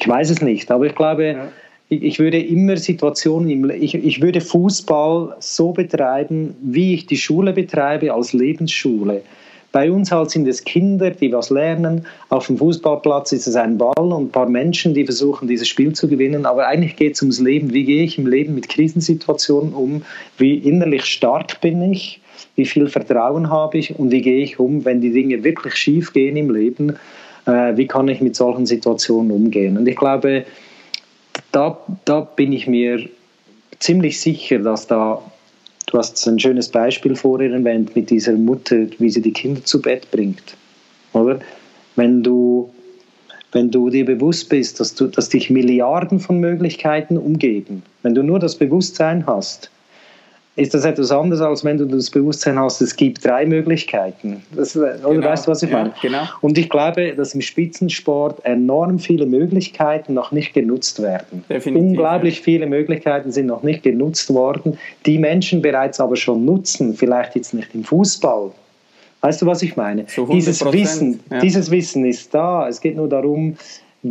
Ich weiß es nicht, aber ich glaube, ja ich würde immer Situationen, ich, ich würde Fußball so betreiben, wie ich die Schule betreibe, als Lebensschule. Bei uns halt sind es Kinder, die was lernen. Auf dem Fußballplatz ist es ein Ball und ein paar Menschen, die versuchen, dieses Spiel zu gewinnen. Aber eigentlich geht es ums Leben. Wie gehe ich im Leben mit Krisensituationen um? Wie innerlich stark bin ich? Wie viel Vertrauen habe ich? Und wie gehe ich um, wenn die Dinge wirklich schief gehen im Leben? Äh, wie kann ich mit solchen Situationen umgehen? Und ich glaube, da, da bin ich mir ziemlich sicher, dass da Du hast ein schönes Beispiel vorher erwähnt mit dieser Mutter, wie sie die Kinder zu Bett bringt. Oder? Wenn du, wenn du dir bewusst bist, dass, du, dass dich Milliarden von Möglichkeiten umgeben, wenn du nur das Bewusstsein hast, ist das etwas anderes, als wenn du das Bewusstsein hast, es gibt drei Möglichkeiten. Das, oder genau. weißt du, was ich meine? Ja, genau. Und ich glaube, dass im Spitzensport enorm viele Möglichkeiten noch nicht genutzt werden. Definitiv, Unglaublich ja. viele Möglichkeiten sind noch nicht genutzt worden, die Menschen bereits aber schon nutzen, vielleicht jetzt nicht im Fußball. Weißt du, was ich meine? Dieses Wissen, ja. dieses Wissen ist da. Es geht nur darum,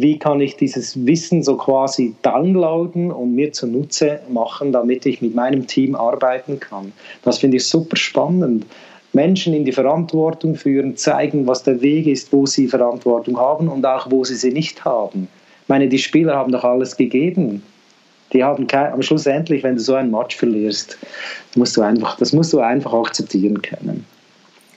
wie kann ich dieses Wissen so quasi downloaden und mir zunutze machen, damit ich mit meinem Team arbeiten kann. Das finde ich super spannend. Menschen in die Verantwortung führen, zeigen, was der Weg ist, wo sie Verantwortung haben und auch wo sie sie nicht haben. Ich meine, die Spieler haben doch alles gegeben. Die haben kein, am Schluss endlich, wenn du so ein Match verlierst, musst du einfach, das musst du einfach akzeptieren können.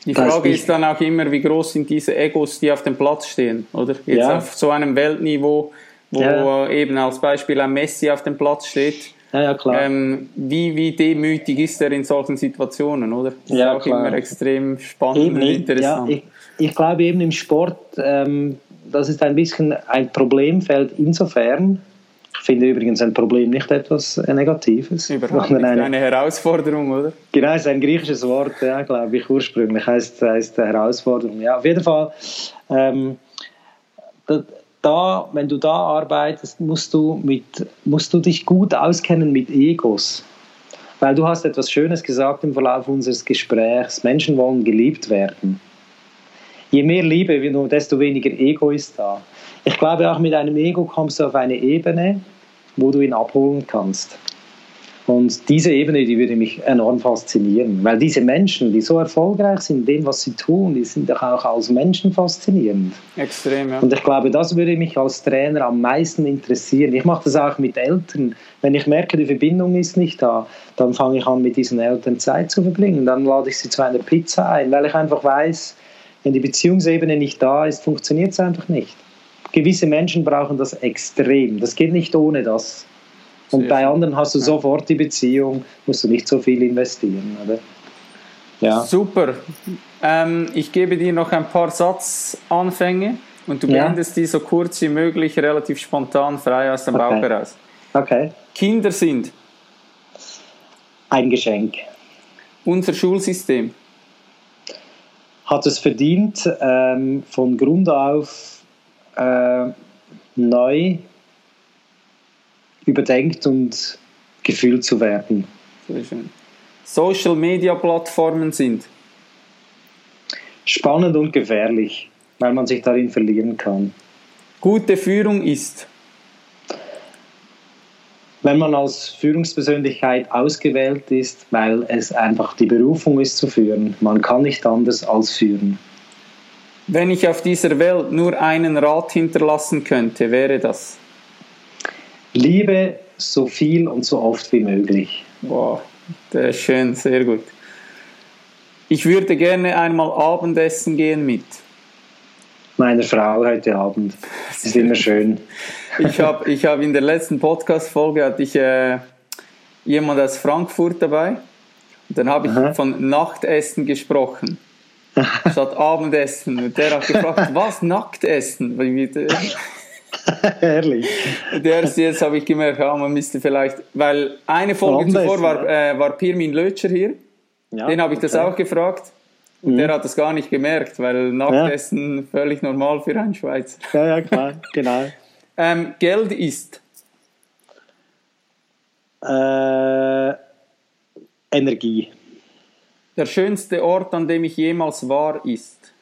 Die Frage ist dann auch immer, wie groß sind diese Egos, die auf dem Platz stehen, oder? Jetzt ja. auf so einem Weltniveau, wo ja. eben als Beispiel ein Messi auf dem Platz steht. Ja, ja, klar. Ähm, wie, wie demütig ist er in solchen Situationen, oder? Das ja, ist auch klar. immer extrem spannend eben, und interessant. Ja, ich, ich, glaube eben im Sport, ähm, das ist ein bisschen ein Problemfeld insofern, Ich finde übrigens ein Problem nicht etwas Negatives. Überhaupt nicht. Eine, eine Herausforderung, oder? Genau, es ist ein griechisches Wort, ja, glaube ich, ursprünglich heißt, heißt Herausforderung. Ja, auf jeden Fall, ähm, da, wenn du da arbeitest, musst du, mit, musst du dich gut auskennen mit Egos. Weil du hast etwas Schönes gesagt im Verlauf unseres Gesprächs. Menschen wollen geliebt werden. Je mehr Liebe, desto weniger Ego ist da. Ich glaube, auch mit einem Ego kommst du auf eine Ebene, wo du ihn abholen kannst. Und diese Ebene, die würde mich enorm faszinieren, weil diese Menschen, die so erfolgreich sind in dem, was sie tun, die sind doch auch als Menschen faszinierend. Extrem, ja. Und ich glaube, das würde mich als Trainer am meisten interessieren. Ich mache das auch mit Eltern. Wenn ich merke, die Verbindung ist nicht da, dann fange ich an, mit diesen Eltern Zeit zu verbringen. Dann lade ich sie zu einer Pizza ein, weil ich einfach weiß, wenn die Beziehungsebene nicht da ist, funktioniert es einfach nicht. Gewisse Menschen brauchen das extrem. Das geht nicht ohne das. Und Sehr bei anderen hast du sofort die Beziehung, musst du nicht so viel investieren. Oder? Ja. Super. Ähm, ich gebe dir noch ein paar Satzanfänge und du beendest ja. die so kurz wie möglich, relativ spontan, frei aus dem okay. Bauch heraus. Okay. Kinder sind ein Geschenk. Unser Schulsystem hat es verdient, ähm, von Grund auf äh, neu überdenkt und gefühlt zu werden. Sehr schön. Social Media Plattformen sind spannend und gefährlich, weil man sich darin verlieren kann. Gute Führung ist wenn man als Führungspersönlichkeit ausgewählt ist, weil es einfach die Berufung ist zu führen. Man kann nicht anders als führen. Wenn ich auf dieser Welt nur einen Rat hinterlassen könnte, wäre das? Liebe so viel und so oft wie möglich. Wow, der ist schön, sehr gut. Ich würde gerne einmal Abendessen gehen mit. Meiner Frau heute Abend. Das ist immer schön. ich habe ich hab in der letzten Podcast-Folge hatte ich äh, jemand aus Frankfurt dabei. Und dann habe ich Aha. von Nachtessen gesprochen. Statt Abendessen. Und der hat gefragt, was Nacktessen? Herrlich. Der erste jetzt habe ich gemerkt, ja, man müsste vielleicht, weil eine Folge zuvor war, äh, war Pirmin Lötscher hier. Ja, Den habe ich okay. das auch gefragt. Und mhm. der hat das gar nicht gemerkt, weil Nachtessen ja. völlig normal für einen Schweizer. Ja, ja, klar, genau. ähm, Geld ist? Äh, Energie. Der schönste Ort, an dem ich jemals war, ist?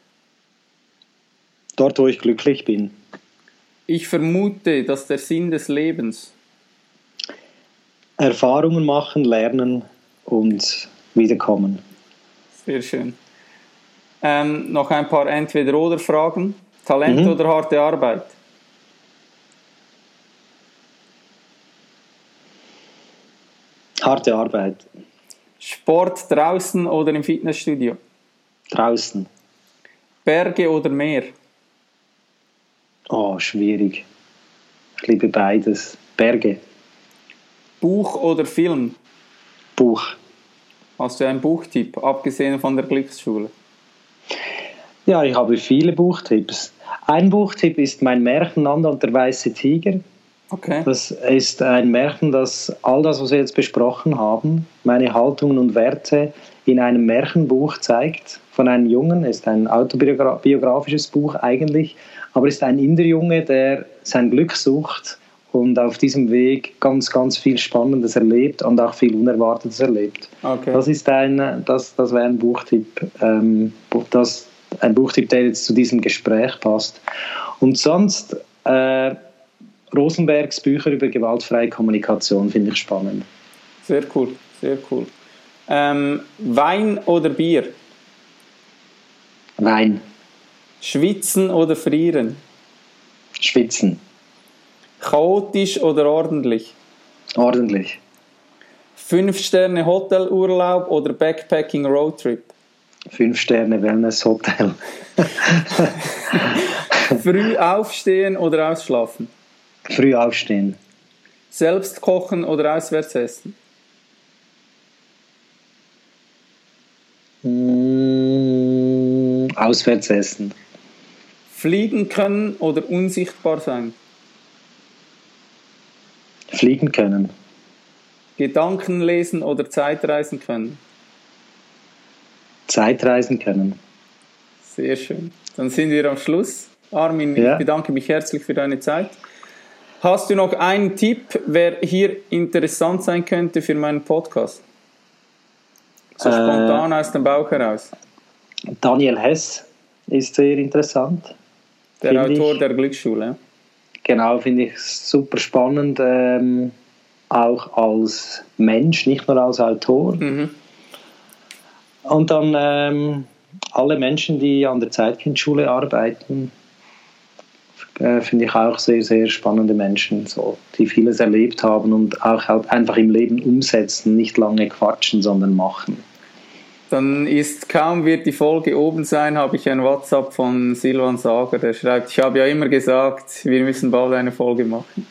Dort, wo ich glücklich bin. Ich vermute, dass der Sinn des Lebens Erfahrungen machen, lernen und wiederkommen. Sehr schön. Ähm, noch ein paar Entweder-Oder-Fragen. Talent mhm. oder harte Arbeit? Harte Arbeit. Sport draußen oder im Fitnessstudio? Draußen. Berge oder Meer? Oh, schwierig. Ich liebe beides. Berge. Buch oder Film? Buch. Hast du einen Buchtipp, abgesehen von der Glücksschule? Ja, ich habe viele Buchtipps. Ein Buchtipp ist mein Märchen Nanda und der weiße Tiger. Okay. Das ist ein Märchen, das all das, was wir jetzt besprochen haben, meine Haltungen und Werte in einem Märchenbuch zeigt von einem Jungen. Ist ein autobiografisches Buch eigentlich, aber ist ein Inderjunge, der sein Glück sucht und auf diesem Weg ganz, ganz viel Spannendes erlebt und auch viel Unerwartetes erlebt. Okay. Das ist ein, das, das wäre ein Buchtipp, ähm, das ein Buchtipp, der jetzt zu diesem Gespräch passt. Und sonst, äh, Rosenbergs Bücher über gewaltfreie Kommunikation finde ich spannend. Sehr cool, sehr cool. Ähm, Wein oder Bier? Wein. Schwitzen oder frieren? Schwitzen. Chaotisch oder ordentlich? Ordentlich. Fünf Sterne Hotelurlaub oder Backpacking Roadtrip? Fünf Sterne Wellness Hotel. Früh aufstehen oder ausschlafen? Früh aufstehen. Selbst kochen oder auswärts essen? Mm, auswärts essen. Fliegen können oder unsichtbar sein? Fliegen können. Gedanken lesen oder Zeitreisen können? Zeitreisen können. Sehr schön. Dann sind wir am Schluss. Armin, ja. ich bedanke mich herzlich für deine Zeit. Hast du noch einen Tipp, wer hier interessant sein könnte für meinen Podcast? So äh, spontan aus dem Bauch heraus. Daniel Hess ist sehr interessant. Der Autor ich. der Glücksschule. Genau, finde ich super spannend. Ähm, auch als Mensch, nicht nur als Autor. Mhm. Und dann ähm, alle Menschen, die an der Zeitkindschule arbeiten, äh, finde ich auch sehr, sehr spannende Menschen, so, die vieles erlebt haben und auch halt einfach im Leben umsetzen, nicht lange quatschen, sondern machen. Dann ist kaum wird die Folge oben sein, habe ich ein WhatsApp von Silvan Sager, der schreibt, ich habe ja immer gesagt, wir müssen bald eine Folge machen.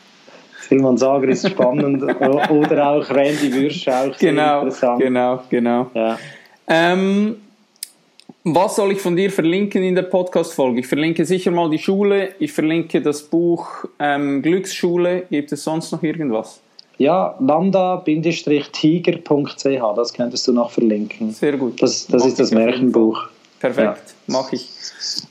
Silvan Sager ist spannend oder auch Randy Würsch auch genau, interessant. Genau, genau. Ja. Ähm, was soll ich von dir verlinken in der Podcast-Folge? Ich verlinke sicher mal die Schule, ich verlinke das Buch ähm, Glücksschule. Gibt es sonst noch irgendwas? Ja, lambda-tiger.ch, das könntest du noch verlinken. Sehr gut. Das, das ist das Märchenbuch. Perfekt, ja. mache ich.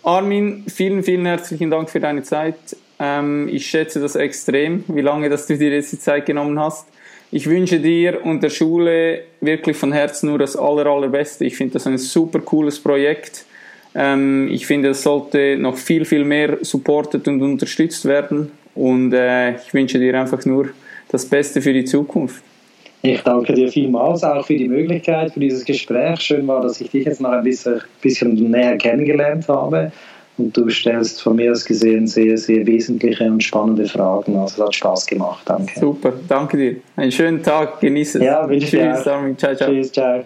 Armin, vielen, vielen herzlichen Dank für deine Zeit. Ähm, ich schätze das extrem, wie lange dass du dir jetzt die Zeit genommen hast. Ich wünsche dir und der Schule wirklich von Herzen nur das aller, allerbeste. Ich finde das ein super cooles Projekt. Ähm, ich finde, es sollte noch viel, viel mehr supportet und unterstützt werden. Und äh, ich wünsche dir einfach nur das Beste für die Zukunft. Ich danke dir vielmals auch für die Möglichkeit, für dieses Gespräch. Schön war, dass ich dich jetzt noch ein bisschen, bisschen näher kennengelernt habe. Und du stellst von mir aus gesehen sehr, sehr wesentliche und spannende Fragen. Also es hat Spaß gemacht. Danke. Super, danke dir. Einen schönen Tag, genieße es. Ja, wünsche Tschüss, Ciao, ciao. Tschüss, ciao.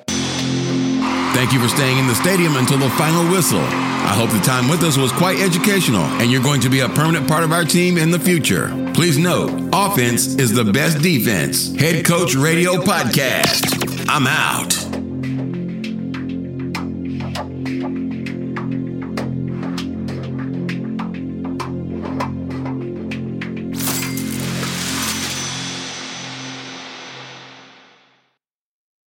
Thank you for staying in the stadium until the final whistle. I hope the time with us was quite educational and you're going to be a permanent part of our team in the future. Please note, offense is the best defense. Head Coach Radio Podcast. I'm out.